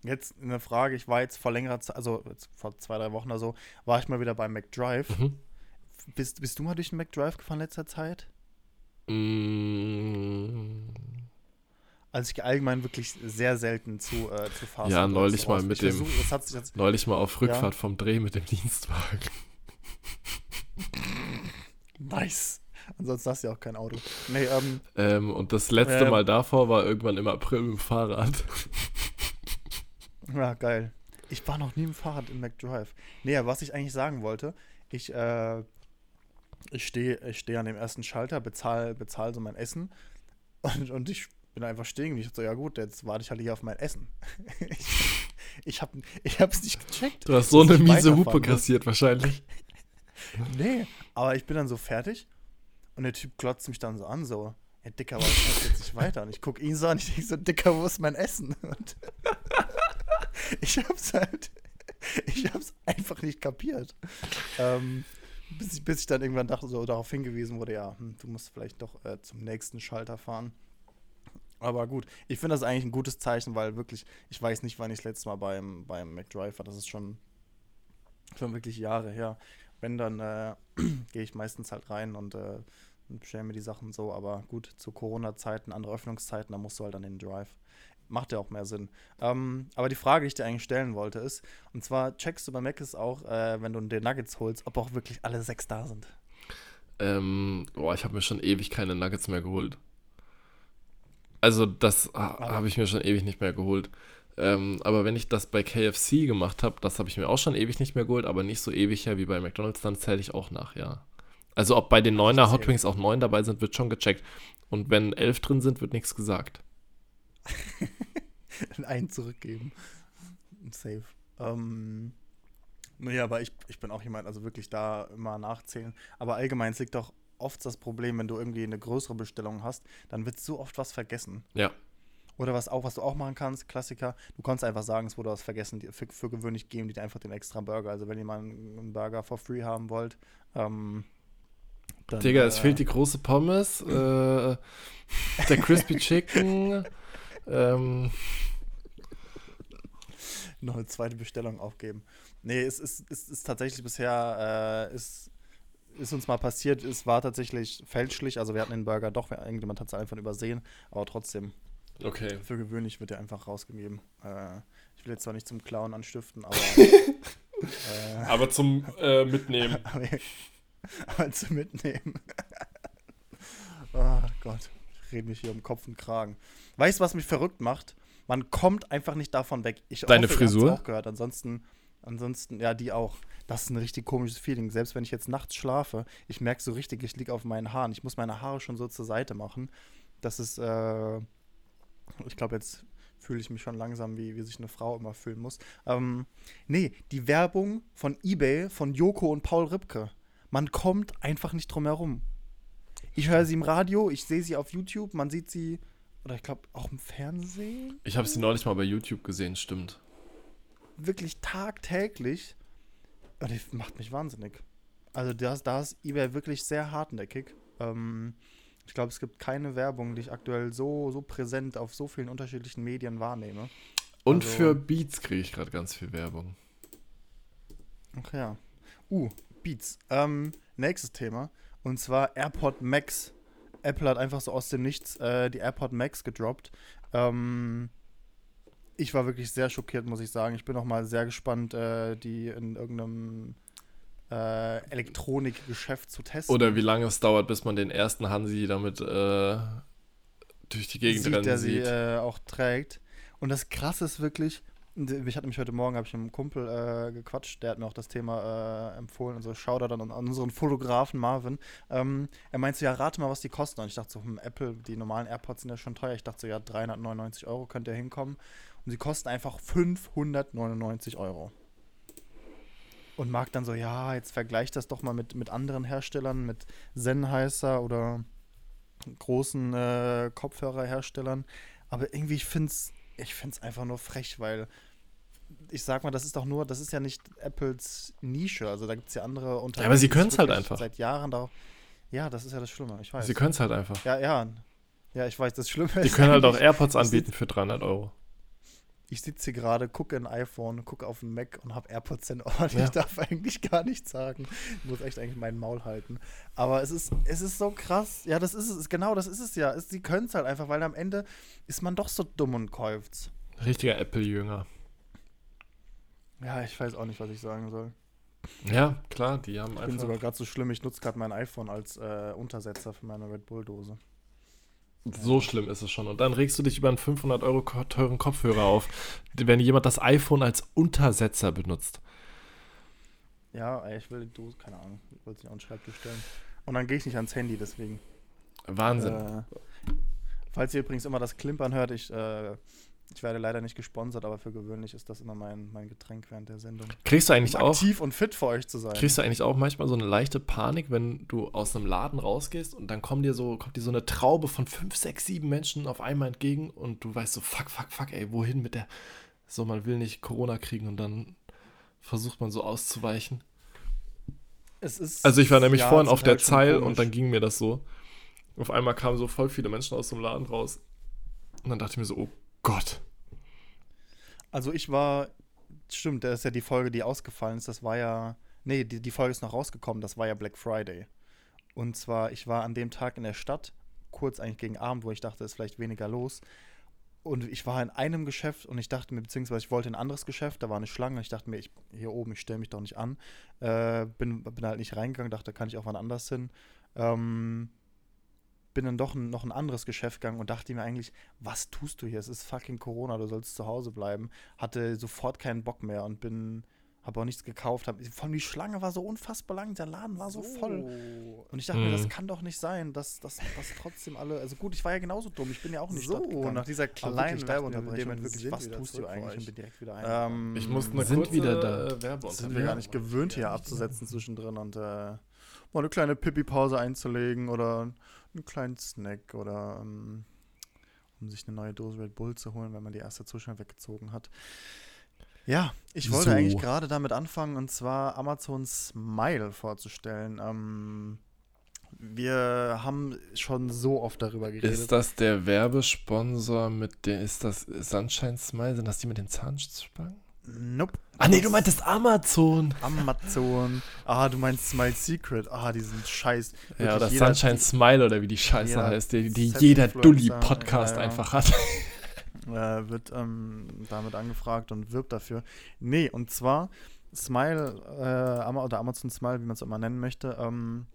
jetzt eine Frage, ich war jetzt vor längerer Zeit, also jetzt vor zwei, drei Wochen oder so, war ich mal wieder bei McDrive. Mhm. Bist, bist du mal durch den McDrive gefahren in letzter Zeit? Mm, Also ich allgemein wirklich sehr selten zu, äh, zu Fast Ja, neulich mal mit Ich dem- versuch- das jetzt, neulich mal auf Rückfahrt vom Dreh mit dem Dienstwagen. [laughs] nice. Ansonsten hast du ja auch kein Auto. Nee, ähm, Ähm, und das letzte Ähm. Mal davor war irgendwann im April mit dem Fahrrad. ja, geil. Ich war noch nie im Fahrrad in McDrive. Nee, was ich eigentlich sagen wollte, ich, äh, ich stehe ich steh an dem ersten Schalter, bezahle bezahl so mein Essen und, und ich bin einfach stehen geblieben. Ich so, ja gut, jetzt warte ich halt hier auf mein Essen. ich, [laughs] ich, hab, ich hab's nicht gecheckt. Du hast so eine miese Hupe kassiert wahrscheinlich. [laughs] Nee, aber ich bin dann so fertig und der Typ glotzt mich dann so an, so, ja, Dicker, fährst du jetzt nicht weiter? Und ich guck ihn so an, ich denke so, Dicker, wo ist mein Essen? [laughs] Und ich hab's halt, ich hab's einfach nicht kapiert. Ähm, bis, ich, bis ich dann irgendwann dachte, so darauf hingewiesen wurde, ja, hm, du musst vielleicht doch äh, zum nächsten Schalter fahren. Aber gut, ich finde das eigentlich ein gutes Zeichen, weil wirklich, ich weiß nicht, wann ich das letzte Mal beim, beim McDrive war. Das ist schon, schon wirklich Jahre her. Wenn, dann äh, [clears throat] gehe ich meistens halt rein und äh, bestelle mir die Sachen so. Aber gut, zu Corona-Zeiten, andere Öffnungszeiten, da musst du halt an den Drive. Macht ja auch mehr Sinn. Ähm, aber die Frage, die ich dir eigentlich stellen wollte, ist, und zwar checkst du bei Mac ist auch, äh, wenn du den Nuggets holst, ob auch wirklich alle sechs da sind. Ähm, boah, ich habe mir schon ewig keine Nuggets mehr geholt. Also das Aber- habe ich mir schon ewig nicht mehr geholt. Ähm, aber wenn ich das bei KFC gemacht habe, das habe ich mir auch schon ewig nicht mehr geholt, aber nicht so ewig her wie bei McDonald's, dann zähle ich auch nach, ja. Also ob bei den neuner. Hot Wings auch neun dabei sind, wird schon gecheckt. Und wenn elf drin sind, wird nichts gesagt. [laughs] einen zurückgeben. Safe. Ähm, nee, aber ich, ich bin auch jemand, also wirklich da immer nachzählen. Aber allgemein es liegt doch oft das Problem, wenn du irgendwie eine größere Bestellung hast, dann wird so oft was vergessen. Ja. Oder was auch, was du auch machen kannst, Klassiker, du kannst einfach sagen, es wurde was vergessen. Die, für, für gewöhnlich geben die dir einfach den extra Burger. Also wenn ihr mal einen, Burger for free haben wollt, ähm, dann, Digga, es äh, fehlt die große Pommes, [laughs] äh, der Crispy Chicken, ähm, noch eine zweite Bestellung aufgeben. Nee, es ist, es ist tatsächlich bisher, äh, ist, ist uns mal passiert, es war tatsächlich fälschlich, also wir hatten den Burger doch, irgendjemand hat es einfach übersehen, aber trotzdem, okay. für gewöhnlich wird der einfach rausgegeben. Äh, ich will jetzt zwar nicht zum Klauen anstiften, aber, [laughs] äh, Aber zum äh, Mitnehmen. [laughs] aber, aber zu mitnehmen. oh [laughs] Gott, ich rede mich hier um Kopf und Kragen. Weißt du, was mich verrückt macht? Man kommt einfach nicht davon weg. Ich Deine hoffe, Frisur? auch gehört. Ansonsten, ansonsten, ja, die auch. Das ist ein richtig komisches Feeling. Selbst wenn ich jetzt nachts schlafe, ich merke so richtig, ich liege auf meinen Haaren. Ich muss meine Haare schon so zur Seite machen. Das ist, äh, ich glaube, jetzt fühle ich mich schon langsam, wie, wie sich eine Frau immer fühlen muss. Ähm, nee, die Werbung von eBay von Joko und Paul Ripke. Man kommt einfach nicht drum herum. Ich höre sie im Radio, ich sehe sie auf YouTube, man sieht sie, oder ich glaube auch im Fernsehen, Ich habe sie neulich mal bei YouTube gesehen, stimmt. Wirklich tagtäglich. Und das macht mich wahnsinnig. Also da ist, da ist eBay wirklich sehr hartnäckig. Ähm, ich glaube, es gibt keine Werbung, die ich aktuell so, so präsent auf so vielen unterschiedlichen Medien wahrnehme. Und Also- für Beats kriege ich gerade ganz viel Werbung. Ach ja. Uh, Beats. Ähm, nächstes Thema. Und zwar AirPod Max. Apple hat einfach so aus dem Nichts äh, die AirPod Max gedroppt. Ähm, ich war wirklich sehr schockiert, muss ich sagen. Ich bin auch mal sehr gespannt, äh, die in irgendeinem äh, Elektronikgeschäft zu testen. Oder wie lange es dauert, bis man den ersten Hansi damit äh, durch die Gegend sieht, rennen der sie sieht. äh, auch trägt. Und das Krasse ist wirklich, ich hatte mich heute Morgen, habe ich mit einem Kumpel äh, gequatscht, der hat mir auch das Thema äh, empfohlen, also Shoutout dann an, unseren Fotografen Marvin. Ähm, er meinte so, ja, rate mal, was die kosten. Und ich dachte so, hm, Apple, die normalen AirPods sind ja schon teuer. Ich dachte so, ja, 399 Euro könnt ihr hinkommen. Und sie kosten einfach 599 Euro. Und Marc dann so, ja, jetzt vergleicht das doch mal mit, mit anderen Herstellern, mit Sennheiser oder großen äh, Kopfhörerherstellern. Aber irgendwie, ich finde es ich find's einfach nur frech, weil ich sag mal, das ist doch nur, das ist ja nicht Apples Nische. Also da gibt es ja andere Unternehmen. aber sie die können's halt einfach. Seit Jahren darauf. Ja, das ist ja das Schlimme, ich weiß. Sie können es halt einfach. ja, ja. Ja, ich weiß, das Schlimme ist. Die können halt auch AirPods anbieten für 300 Euro. Ich sitze hier gerade, gucke ein iPhone, gucke auf einen Mac und habe AirPods in Ohren. Ja. Ich darf eigentlich gar nichts sagen. Ich muss echt eigentlich meinen Maul halten. Aber es ist, es ist so krass. Ja, das ist es. Genau, das ist es ja. Sie können es halt einfach, weil am Ende ist man doch so dumm und kauft's. Richtiger Apple-Jünger. Ja, ich weiß auch nicht, was ich sagen soll. Ja, klar, die haben Ich bin einfach. sogar gerade so schlimm, ich nutze gerade mein iPhone als äh, Untersetzer für meine Red Bull-Dose. So schlimm ist es schon. Und dann regst du dich über einen 500 Euro teuren Kopfhörer auf, wenn jemand das iPhone als Untersetzer benutzt. Ja, ich will die Dose, keine Ahnung, ich wollte sie auf den Schreibtisch stellen. Und dann gehe ich nicht ans Handy, deswegen. Wahnsinn. Äh, falls ihr übrigens immer das Klimpern hört, ich, äh, ich werde leider nicht gesponsert, aber für gewöhnlich ist das immer mein, mein Getränk während der Sendung. kriegst du eigentlich Um auch, aktiv und fit für euch zu sein. kriegst du eigentlich auch manchmal so eine leichte Panik, wenn du aus einem Laden rausgehst und dann kommt dir so, kommt dir so eine Traube von fünf, sechs, sieben Menschen auf einmal entgegen und du weißt so, fuck, fuck, fuck, ey, wohin mit der. So, man will nicht Corona kriegen und dann versucht man so auszuweichen. Es ist, Also ich war nämlich ja, vorhin auf der Zeil komisch. und dann ging mir das so. Auf einmal kamen so voll viele Menschen aus dem Laden raus. Und dann dachte ich mir so, oh Gott. Also ich war, stimmt, das ist ja die Folge, die ausgefallen ist, das war ja, nee, die, die Folge ist noch rausgekommen, das war ja Black Friday. Und zwar, ich war an dem Tag in der Stadt, kurz eigentlich gegen Abend, wo ich dachte, es ist vielleicht weniger los. Und ich war in einem Geschäft und ich dachte mir, beziehungsweise ich wollte in ein anderes Geschäft, da war eine Schlange. Ich dachte mir, ich, hier oben, ich stelle mich doch nicht an. Äh, bin, bin halt nicht reingegangen, dachte, kann ich auch wann anders hin. Ähm, bin dann doch ein, noch ein anderes Geschäft gegangen und dachte mir eigentlich, was tust du hier? Es ist fucking Corona, du sollst zu Hause bleiben. Hatte sofort keinen Bock mehr und bin, habe auch nichts gekauft. Hab, vor allem die Schlange war so unfassbar lang, der Laden war so, voll. Und ich dachte mir, Mhm. das kann doch nicht sein, dass, dass, dass trotzdem alle, also gut, ich war ja genauso dumm, ich bin ja auch nicht So, nach dieser kleinen mir Werbeunterbrechung wirklich, was tust du eigentlich und bin direkt wieder ein. Ähm, Ich muss eine Sind äh, kurze, wieder da. da. sind wir Werbeunterbrechung. gar nicht gewöhnt, hier abzusetzen zwischendrin und äh, mal eine kleine Pipi-Pause einzulegen oder einen kleinen Snack oder ähm, um sich eine neue Dose Red Bull zu holen, wenn man die erste zu schnell weggezogen hat. Ja, ich wollte So. eigentlich gerade damit anfangen und zwar Amazon Smile vorzustellen. Ähm, wir haben schon so oft darüber geredet. Ist das der Werbesponsor mit der, ist das Sunshine Smile? Sind das die mit den Zahnspangen? Nope. Ah nee, du meintest Amazon. Amazon. Ah, du meinst Smile Secret. Ah, die sind scheiß. Ja, Wirklich oder jeder- Sunshine Smile oder wie die Scheiße jeder heißt, die, die jeder Dulli-Podcast ja, ja. einfach hat. [laughs] äh, wird ähm, damit angefragt und wirbt dafür. Nee, und zwar Smile äh, oder Amazon Smile, wie man es immer nennen möchte, ähm,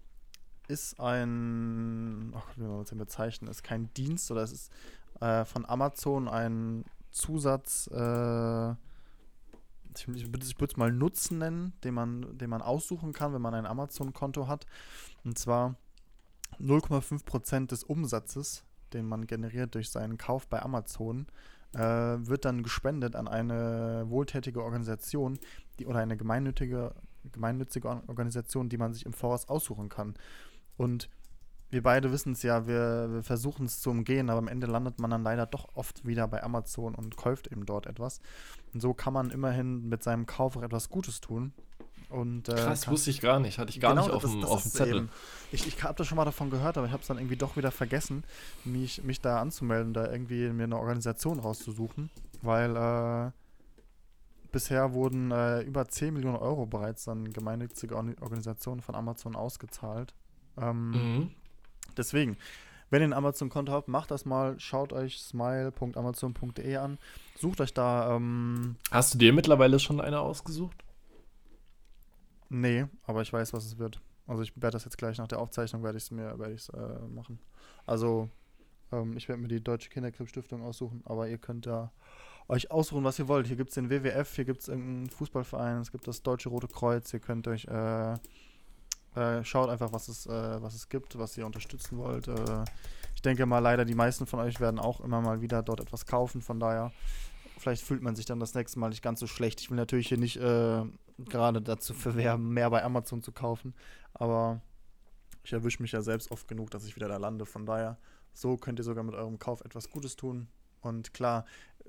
ist ein, ach, wie man es denn bezeichnen, ist kein Dienst oder es ist äh, von Amazon ein Zusatz, ich, ich würde es mal Nutzen nennen, den man, den man aussuchen kann, wenn man ein Amazon-Konto hat. Und zwar 0,5% des Umsatzes, den man generiert durch seinen Kauf bei Amazon, äh, wird dann gespendet an eine wohltätige Organisation die, oder eine gemeinnützige, gemeinnützige Or- Organisation, die man sich im Voraus aussuchen kann. Und wir beide wissen es ja, wir, wir versuchen es zu umgehen, aber am Ende landet man dann leider doch oft wieder bei Amazon und kauft eben dort etwas. Und so kann man immerhin mit seinem Kauf auch etwas Gutes tun. Und, äh, Krass, wusste ich gar nicht. Hatte ich gar Genau, nicht auf dem, auf Zettel. eben- Ich, ich habe das schon mal davon gehört, aber ich habe es dann irgendwie doch wieder vergessen, mich, mich da anzumelden, da irgendwie mir eine Organisation rauszusuchen, weil äh, bisher wurden äh, über 10 Millionen Euro bereits an gemeinnützige Organisationen von Amazon ausgezahlt. Ähm, Mhm. Deswegen, wenn ihr ein Amazon-Konto habt, macht das mal, schaut euch smile.amazon.de an, sucht euch da ähm, Hast du dir mittlerweile schon eine ausgesucht? Nee, aber ich weiß, was es wird. Also ich werde das jetzt gleich nach der Aufzeichnung, werde ich es mir, werde ich äh, machen. Also ähm, ich werde mir die Deutsche Kinderkrebsstiftung aussuchen, aber ihr könnt da euch aussuchen, was ihr wollt. Hier gibt es den WWF, hier gibt es irgendeinen Fußballverein, es gibt das Deutsche Rote Kreuz, ihr könnt euch, äh, äh, schaut einfach, was es, äh, was es gibt, was ihr unterstützen wollt. Äh, ich denke mal, leider die meisten von euch werden auch immer mal wieder dort etwas kaufen, von daher vielleicht fühlt man sich dann das nächste Mal nicht ganz so schlecht. Ich will natürlich hier nicht äh, gerade dazu verwerben, mehr bei Amazon zu kaufen, aber ich erwische mich ja selbst oft genug, dass ich wieder da lande. Von daher, so könnt ihr sogar mit eurem Kauf etwas Gutes tun. Und klar,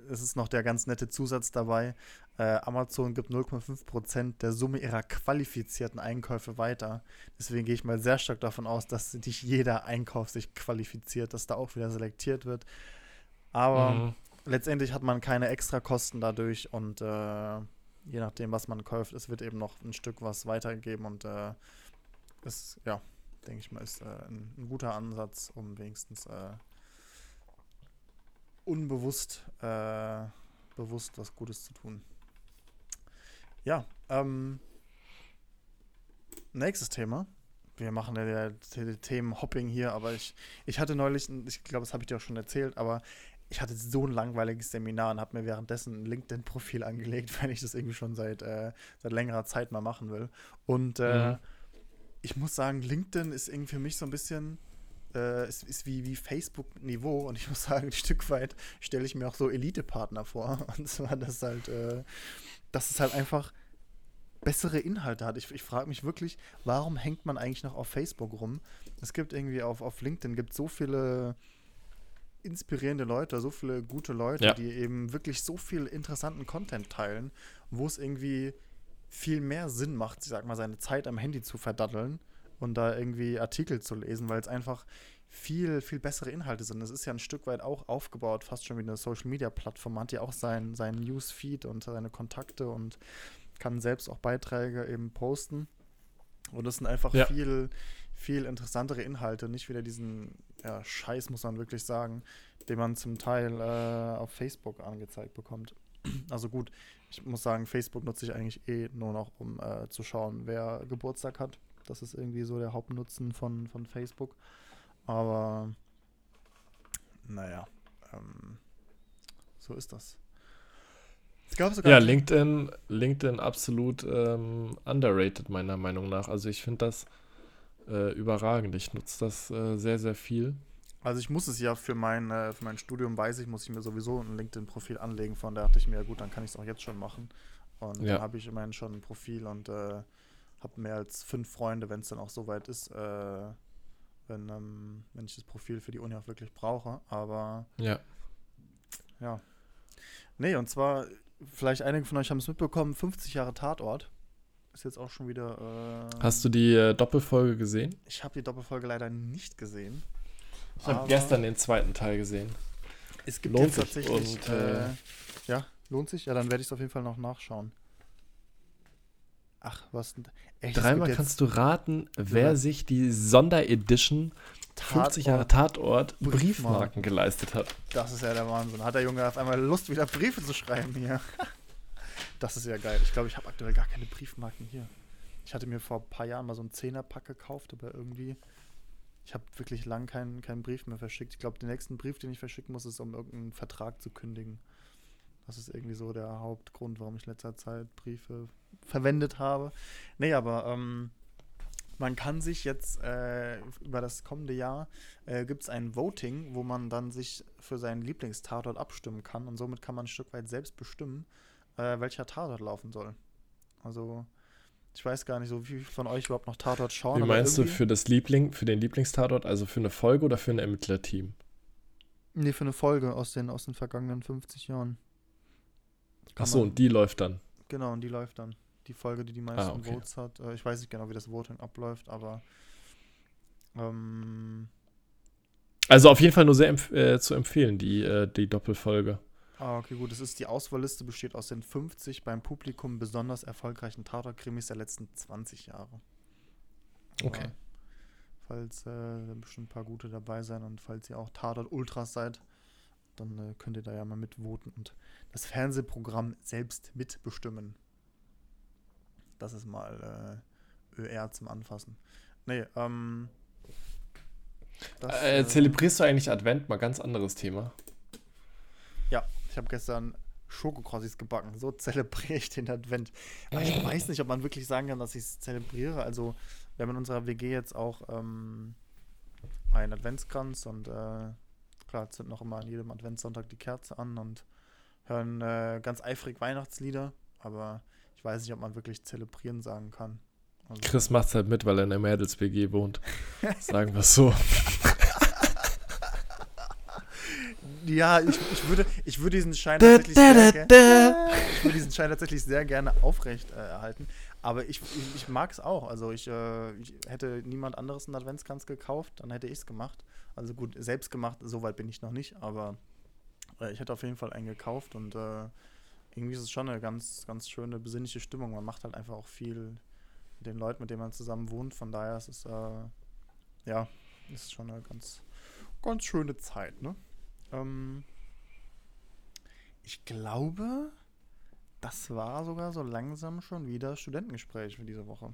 es ist noch der ganz nette Zusatz dabei. Äh, Amazon gibt 0,5% der Summe ihrer qualifizierten Einkäufe weiter. Deswegen gehe ich mal sehr stark davon aus, dass nicht jeder Einkauf sich qualifiziert, dass da auch wieder selektiert wird. Aber Mhm. letztendlich hat man keine extra Kosten dadurch und äh, je nachdem, was man kauft, es wird eben noch ein Stück was weitergegeben und äh, ist, ja, denke ich mal, ist äh, ein, ein guter Ansatz, um wenigstens äh, unbewusst äh, bewusst was Gutes zu tun. Ja, ähm, nächstes Thema. Wir machen ja der, der Themen-Hopping hier, aber ich, ich hatte neulich, ich glaube, das habe ich dir auch schon erzählt, aber ich hatte so ein langweiliges Seminar und habe mir währenddessen ein LinkedIn-Profil [laughs] angelegt, weil ich das irgendwie schon seit, äh, seit längerer Zeit mal machen will. Und äh, Mhm. ich muss sagen, LinkedIn ist irgendwie für mich so ein bisschen, äh, ist, ist wie, wie Facebook-Niveau und ich [laughs] muss sagen, ein Stück weit stelle ich mir auch so Elite-Partner vor. [laughs] Und zwar, dass halt, äh, dass es halt einfach bessere Inhalte hat. Ich, ich frage mich wirklich, warum hängt man eigentlich noch auf Facebook rum? Es gibt irgendwie auf, auf LinkedIn gibt so viele inspirierende Leute, so viele gute Leute, Ja. die eben wirklich so viel interessanten Content teilen, wo es irgendwie viel mehr Sinn macht, ich sag mal, seine Zeit am Handy zu verdaddeln und da irgendwie Artikel zu lesen, weil es einfach viel, viel bessere Inhalte sind. Es ist ja ein Stück weit auch aufgebaut, fast schon wie eine Social Media Plattform. Man hat ja auch seinen sein Newsfeed und seine Kontakte und kann selbst auch Beiträge eben posten. Und das sind einfach Ja. viel, viel interessantere Inhalte, nicht wieder diesen ja, Scheiß, muss man wirklich sagen, den man zum Teil äh, auf Facebook angezeigt bekommt. Also gut, ich muss sagen, Facebook nutze ich eigentlich eh nur noch, um äh, zu schauen, wer Geburtstag hat. Das ist irgendwie so der Hauptnutzen von, von Facebook. Aber naja, ähm, so ist das. Es gab sogar Ja, LinkedIn, LinkedIn absolut ähm, underrated, meiner Meinung nach. Also ich finde das äh, überragend. Ich nutze das äh, sehr, sehr viel. Also ich muss es ja für mein, äh, für mein Studium, weiß ich, muss ich mir sowieso ein LinkedIn-Profil anlegen. Von daher dachte ich mir, ja gut, dann kann ich es auch jetzt schon machen. Und Ja. dann habe ich immerhin schon ein Profil und äh, habe mehr als fünf Freunde, wenn es dann auch soweit ist, äh, wenn, ähm, wenn ich das Profil für die Uni auch wirklich brauche. Aber Ja. ja. Nee, und zwar, vielleicht einige von euch haben es mitbekommen, 50 Jahre Tatort. Ist jetzt auch schon wieder. Äh, Hast du die äh, Doppelfolge gesehen? Ich habe die Doppelfolge leider nicht gesehen. Ich habe gestern den zweiten Teil gesehen. Es gibt Lohnt jetzt sich tatsächlich. und, äh, äh, ja, lohnt sich? Ja, dann werde ich es auf jeden Fall noch nachschauen. Ach, was denn? Echt, Dreimal kannst du raten, wer Ja. sich die Sonderedition 50 Jahre Tatort Briefmarken. Briefmarken geleistet hat. Das ist ja der Wahnsinn. Hat der Junge auf einmal Lust, wieder Briefe zu schreiben hier. [laughs] Das ist ja geil. Ich glaube, ich habe aktuell gar keine Briefmarken hier. Ich hatte mir vor ein paar Jahren mal so einen Zehnerpack gekauft, aber irgendwie. Ich habe wirklich lang keinen, keinen Brief mehr verschickt. Ich glaube, den nächsten Brief, den ich verschicken muss, ist, um irgendeinen Vertrag zu kündigen. Das ist irgendwie so der Hauptgrund, warum ich in letzter Zeit Briefe verwendet habe. Nee, aber ähm, man kann sich jetzt äh, über das kommende Jahr äh, gibt es ein Voting, wo man dann sich für seinen Lieblingstatort abstimmen kann und somit kann man ein Stück weit selbst bestimmen, äh, welcher Tatort laufen soll. Also ich weiß gar nicht, so wie viele von euch überhaupt noch Tatort schauen. Wie meinst du für das Liebling, für den Lieblingstatort, also für eine Folge oder für ein Ermittlerteam? Nee, für eine Folge aus den, aus den vergangenen 50 Jahren. Achso, und die läuft dann. Genau, und die läuft dann. Die Folge, die die meisten Ah, okay. Votes hat. Äh, ich weiß nicht genau, wie das Voting abläuft, aber ähm, Also auf jeden Fall nur sehr empf äh, zu empfehlen, die, äh, die Doppelfolge. Ah, okay, gut. Es ist die Auswahlliste besteht aus den 50 beim Publikum besonders erfolgreichen Tatort-Krimis der letzten 20 Jahre. Okay. Aber Falls äh, da bestimmt ein paar gute dabei sein und falls ihr auch Tatort-Ultras seid, dann äh, könnt ihr da ja mal mitvoten und das Fernsehprogramm selbst mitbestimmen. Das ist mal, äh, ÖR zum Anfassen. Nee, ähm. das, Äh, äh, zelebrierst du eigentlich Advent? Mal ganz anderes Thema. Ja, ich habe gestern Schokokrossis gebacken. So zelebriere ich den Advent. Aber ich [laughs] weiß nicht, ob man wirklich sagen kann, dass ich es zelebriere. Also, wir haben in unserer WG jetzt auch ähm, einen Adventskranz und äh, klar, sind noch immer an jedem Adventssonntag die Kerze an und hören äh, ganz eifrig Weihnachtslieder. Aber ich weiß nicht, ob man wirklich zelebrieren sagen kann. Also, Chris macht's halt mit, weil er in der Mädels-WG wohnt. [laughs] Sagen wir es so. Ja, ich, ich, würde, ich würde diesen Schein tatsächlich sehr gerne. Ich würde diesen Schein tatsächlich sehr gerne aufrecht äh, erhalten. Aber ich, ich, ich mag es auch. Also ich, äh, ich hätte niemand anderes einen Adventskranz gekauft, dann hätte ich es gemacht. Also gut, selbst gemacht, so weit bin ich noch nicht, aber äh, ich hätte auf jeden Fall einen gekauft und äh, irgendwie ist es schon eine ganz, ganz schöne, besinnliche Stimmung. Man macht halt einfach auch viel mit den Leuten, mit denen man zusammen wohnt. Von daher ist es, äh, ja, ist schon eine ganz, ganz schöne Zeit, ne? Ähm, ich glaube, das war sogar so langsam schon wieder Studentengespräch für diese Woche.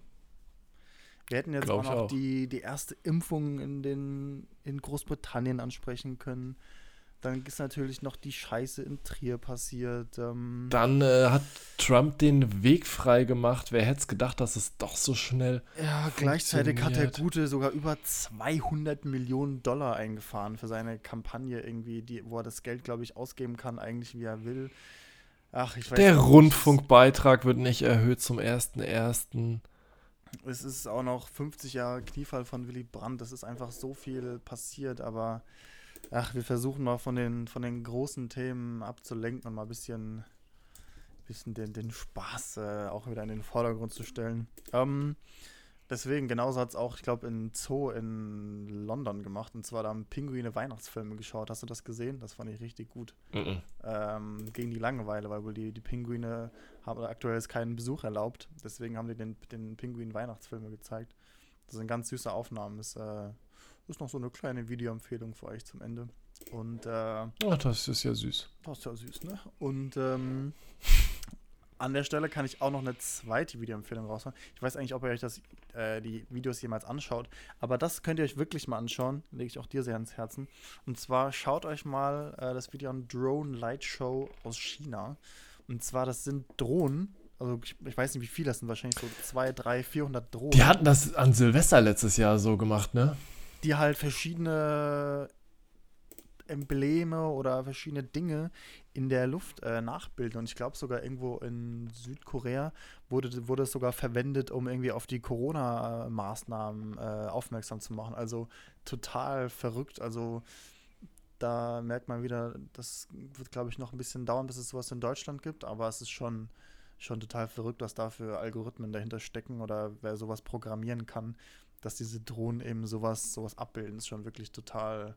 Wir hätten jetzt Glaub auch noch auch. Die, die erste Impfung in, den, in Großbritannien ansprechen können. Dann ist natürlich noch die Scheiße in Trier passiert. Ähm, Dann äh, hat Trump den Weg frei gemacht. Wer hätte es gedacht, dass es doch so schnell. ja, gleichzeitig hat der. Gute sogar über 200 Millionen Dollar eingefahren für seine Kampagne irgendwie, die, wo er das Geld, glaube ich, ausgeben kann, eigentlich wie er will. Ach, ich weiß Der nicht. Rundfunkbeitrag wird nicht erhöht zum 1.1. Es ist auch noch 50 Jahre Kniefall von Willy Brandt. Es ist einfach so viel passiert, aber ach, wir versuchen mal von den, von den großen Themen abzulenken und mal ein bisschen, bisschen den, den Spaß äh, auch wieder in den Vordergrund zu stellen. Ähm, deswegen, genauso hat es auch, ich glaube, in Zoo in London gemacht. Und zwar da haben Pinguine Weihnachtsfilme geschaut. Hast du das gesehen? Das fand ich richtig gut Mhm. ähm, gegen die Langeweile, weil wohl die, die Pinguine haben aktuell ist keinen Besuch erlaubt. Deswegen haben die den, den Pinguin Weihnachtsfilme gezeigt. Das sind ganz süße Aufnahmen. Ist, äh, ist noch so eine kleine Videoempfehlung für euch zum Ende. Und äh, Ach, das ist ja süß. das ist ja süß, ne? Und ähm, [laughs] an der Stelle kann ich auch noch eine zweite Videoempfehlung raushauen. Ich weiß eigentlich, ob ihr euch das, äh, die Videos jemals anschaut, aber das könnt ihr euch wirklich mal anschauen. Lege ich auch dir sehr ans Herzen. Und zwar schaut euch mal äh, das Video an Drone Light Show aus China. Und zwar, das sind Drohnen. Also ich, ich weiß nicht, wie viele das sind. Wahrscheinlich so 200, 300, 400 Drohnen Die hatten das an Silvester letztes Jahr so gemacht, ne? die halt verschiedene Embleme oder verschiedene Dinge in der Luft äh, nachbilden. Und ich glaube sogar irgendwo in Südkorea wurde, wurde es sogar verwendet, um irgendwie auf die Corona-Maßnahmen äh, aufmerksam zu machen. Also total verrückt. Also da merkt man wieder, das wird, glaube ich, noch ein bisschen dauern, bis es sowas in Deutschland gibt, aber es ist schon, schon total verrückt, was da für Algorithmen dahinter stecken oder wer sowas programmieren kann, dass diese Drohnen eben sowas, sowas abbilden, ist schon wirklich total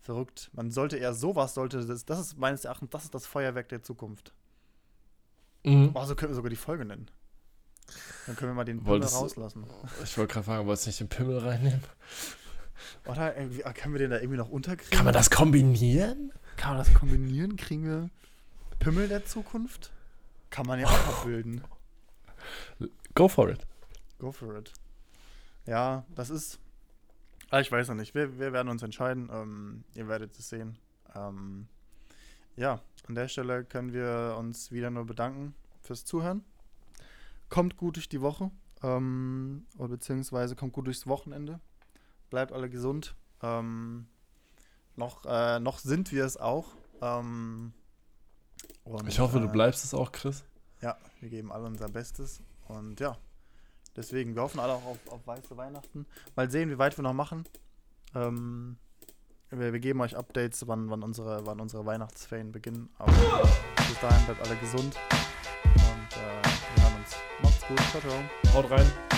verrückt. Man sollte eher sowas, sollte das, das ist meines Erachtens, das ist das Feuerwerk der Zukunft. Mhm. Oh, so können wir sogar die Folge nennen. Dann können wir mal den Pimmel Wolltest rauslassen. Ich wollte gerade fragen, wolltest du nicht den Pimmel reinnehmen? Oder irgendwie, ah, können wir den da irgendwie noch unterkriegen? Kann man das kombinieren? Kann man das kombinieren? Kriegen wir Pimmel der Zukunft? Kann man ja auch abbilden. Go for it. Go for it. Ja, das ist. Ah, ich weiß noch nicht. Wir, wir werden uns entscheiden. Ähm, ihr werdet es sehen. Ähm, ja, an der Stelle können wir uns wieder nur bedanken fürs Zuhören. Kommt gut durch die Woche. Ähm, oder beziehungsweise kommt gut durchs Wochenende. Bleibt alle gesund. Ähm, noch, äh, noch sind wir es auch. Ähm, und, Ich hoffe, du äh, bleibst es auch, Chris. ja, wir geben alle unser Bestes. Und ja, deswegen, wir hoffen alle auch auf, auf weiße Weihnachten. Mal sehen, wie weit wir noch machen. Ähm, wir, wir geben euch Updates, wann, wann, unsere, wann unsere Weihnachtsferien beginnen. Aber bis dahin bleibt alle gesund. Und äh, wir hören uns. Macht's gut. Ciao, ciao. Haut rein.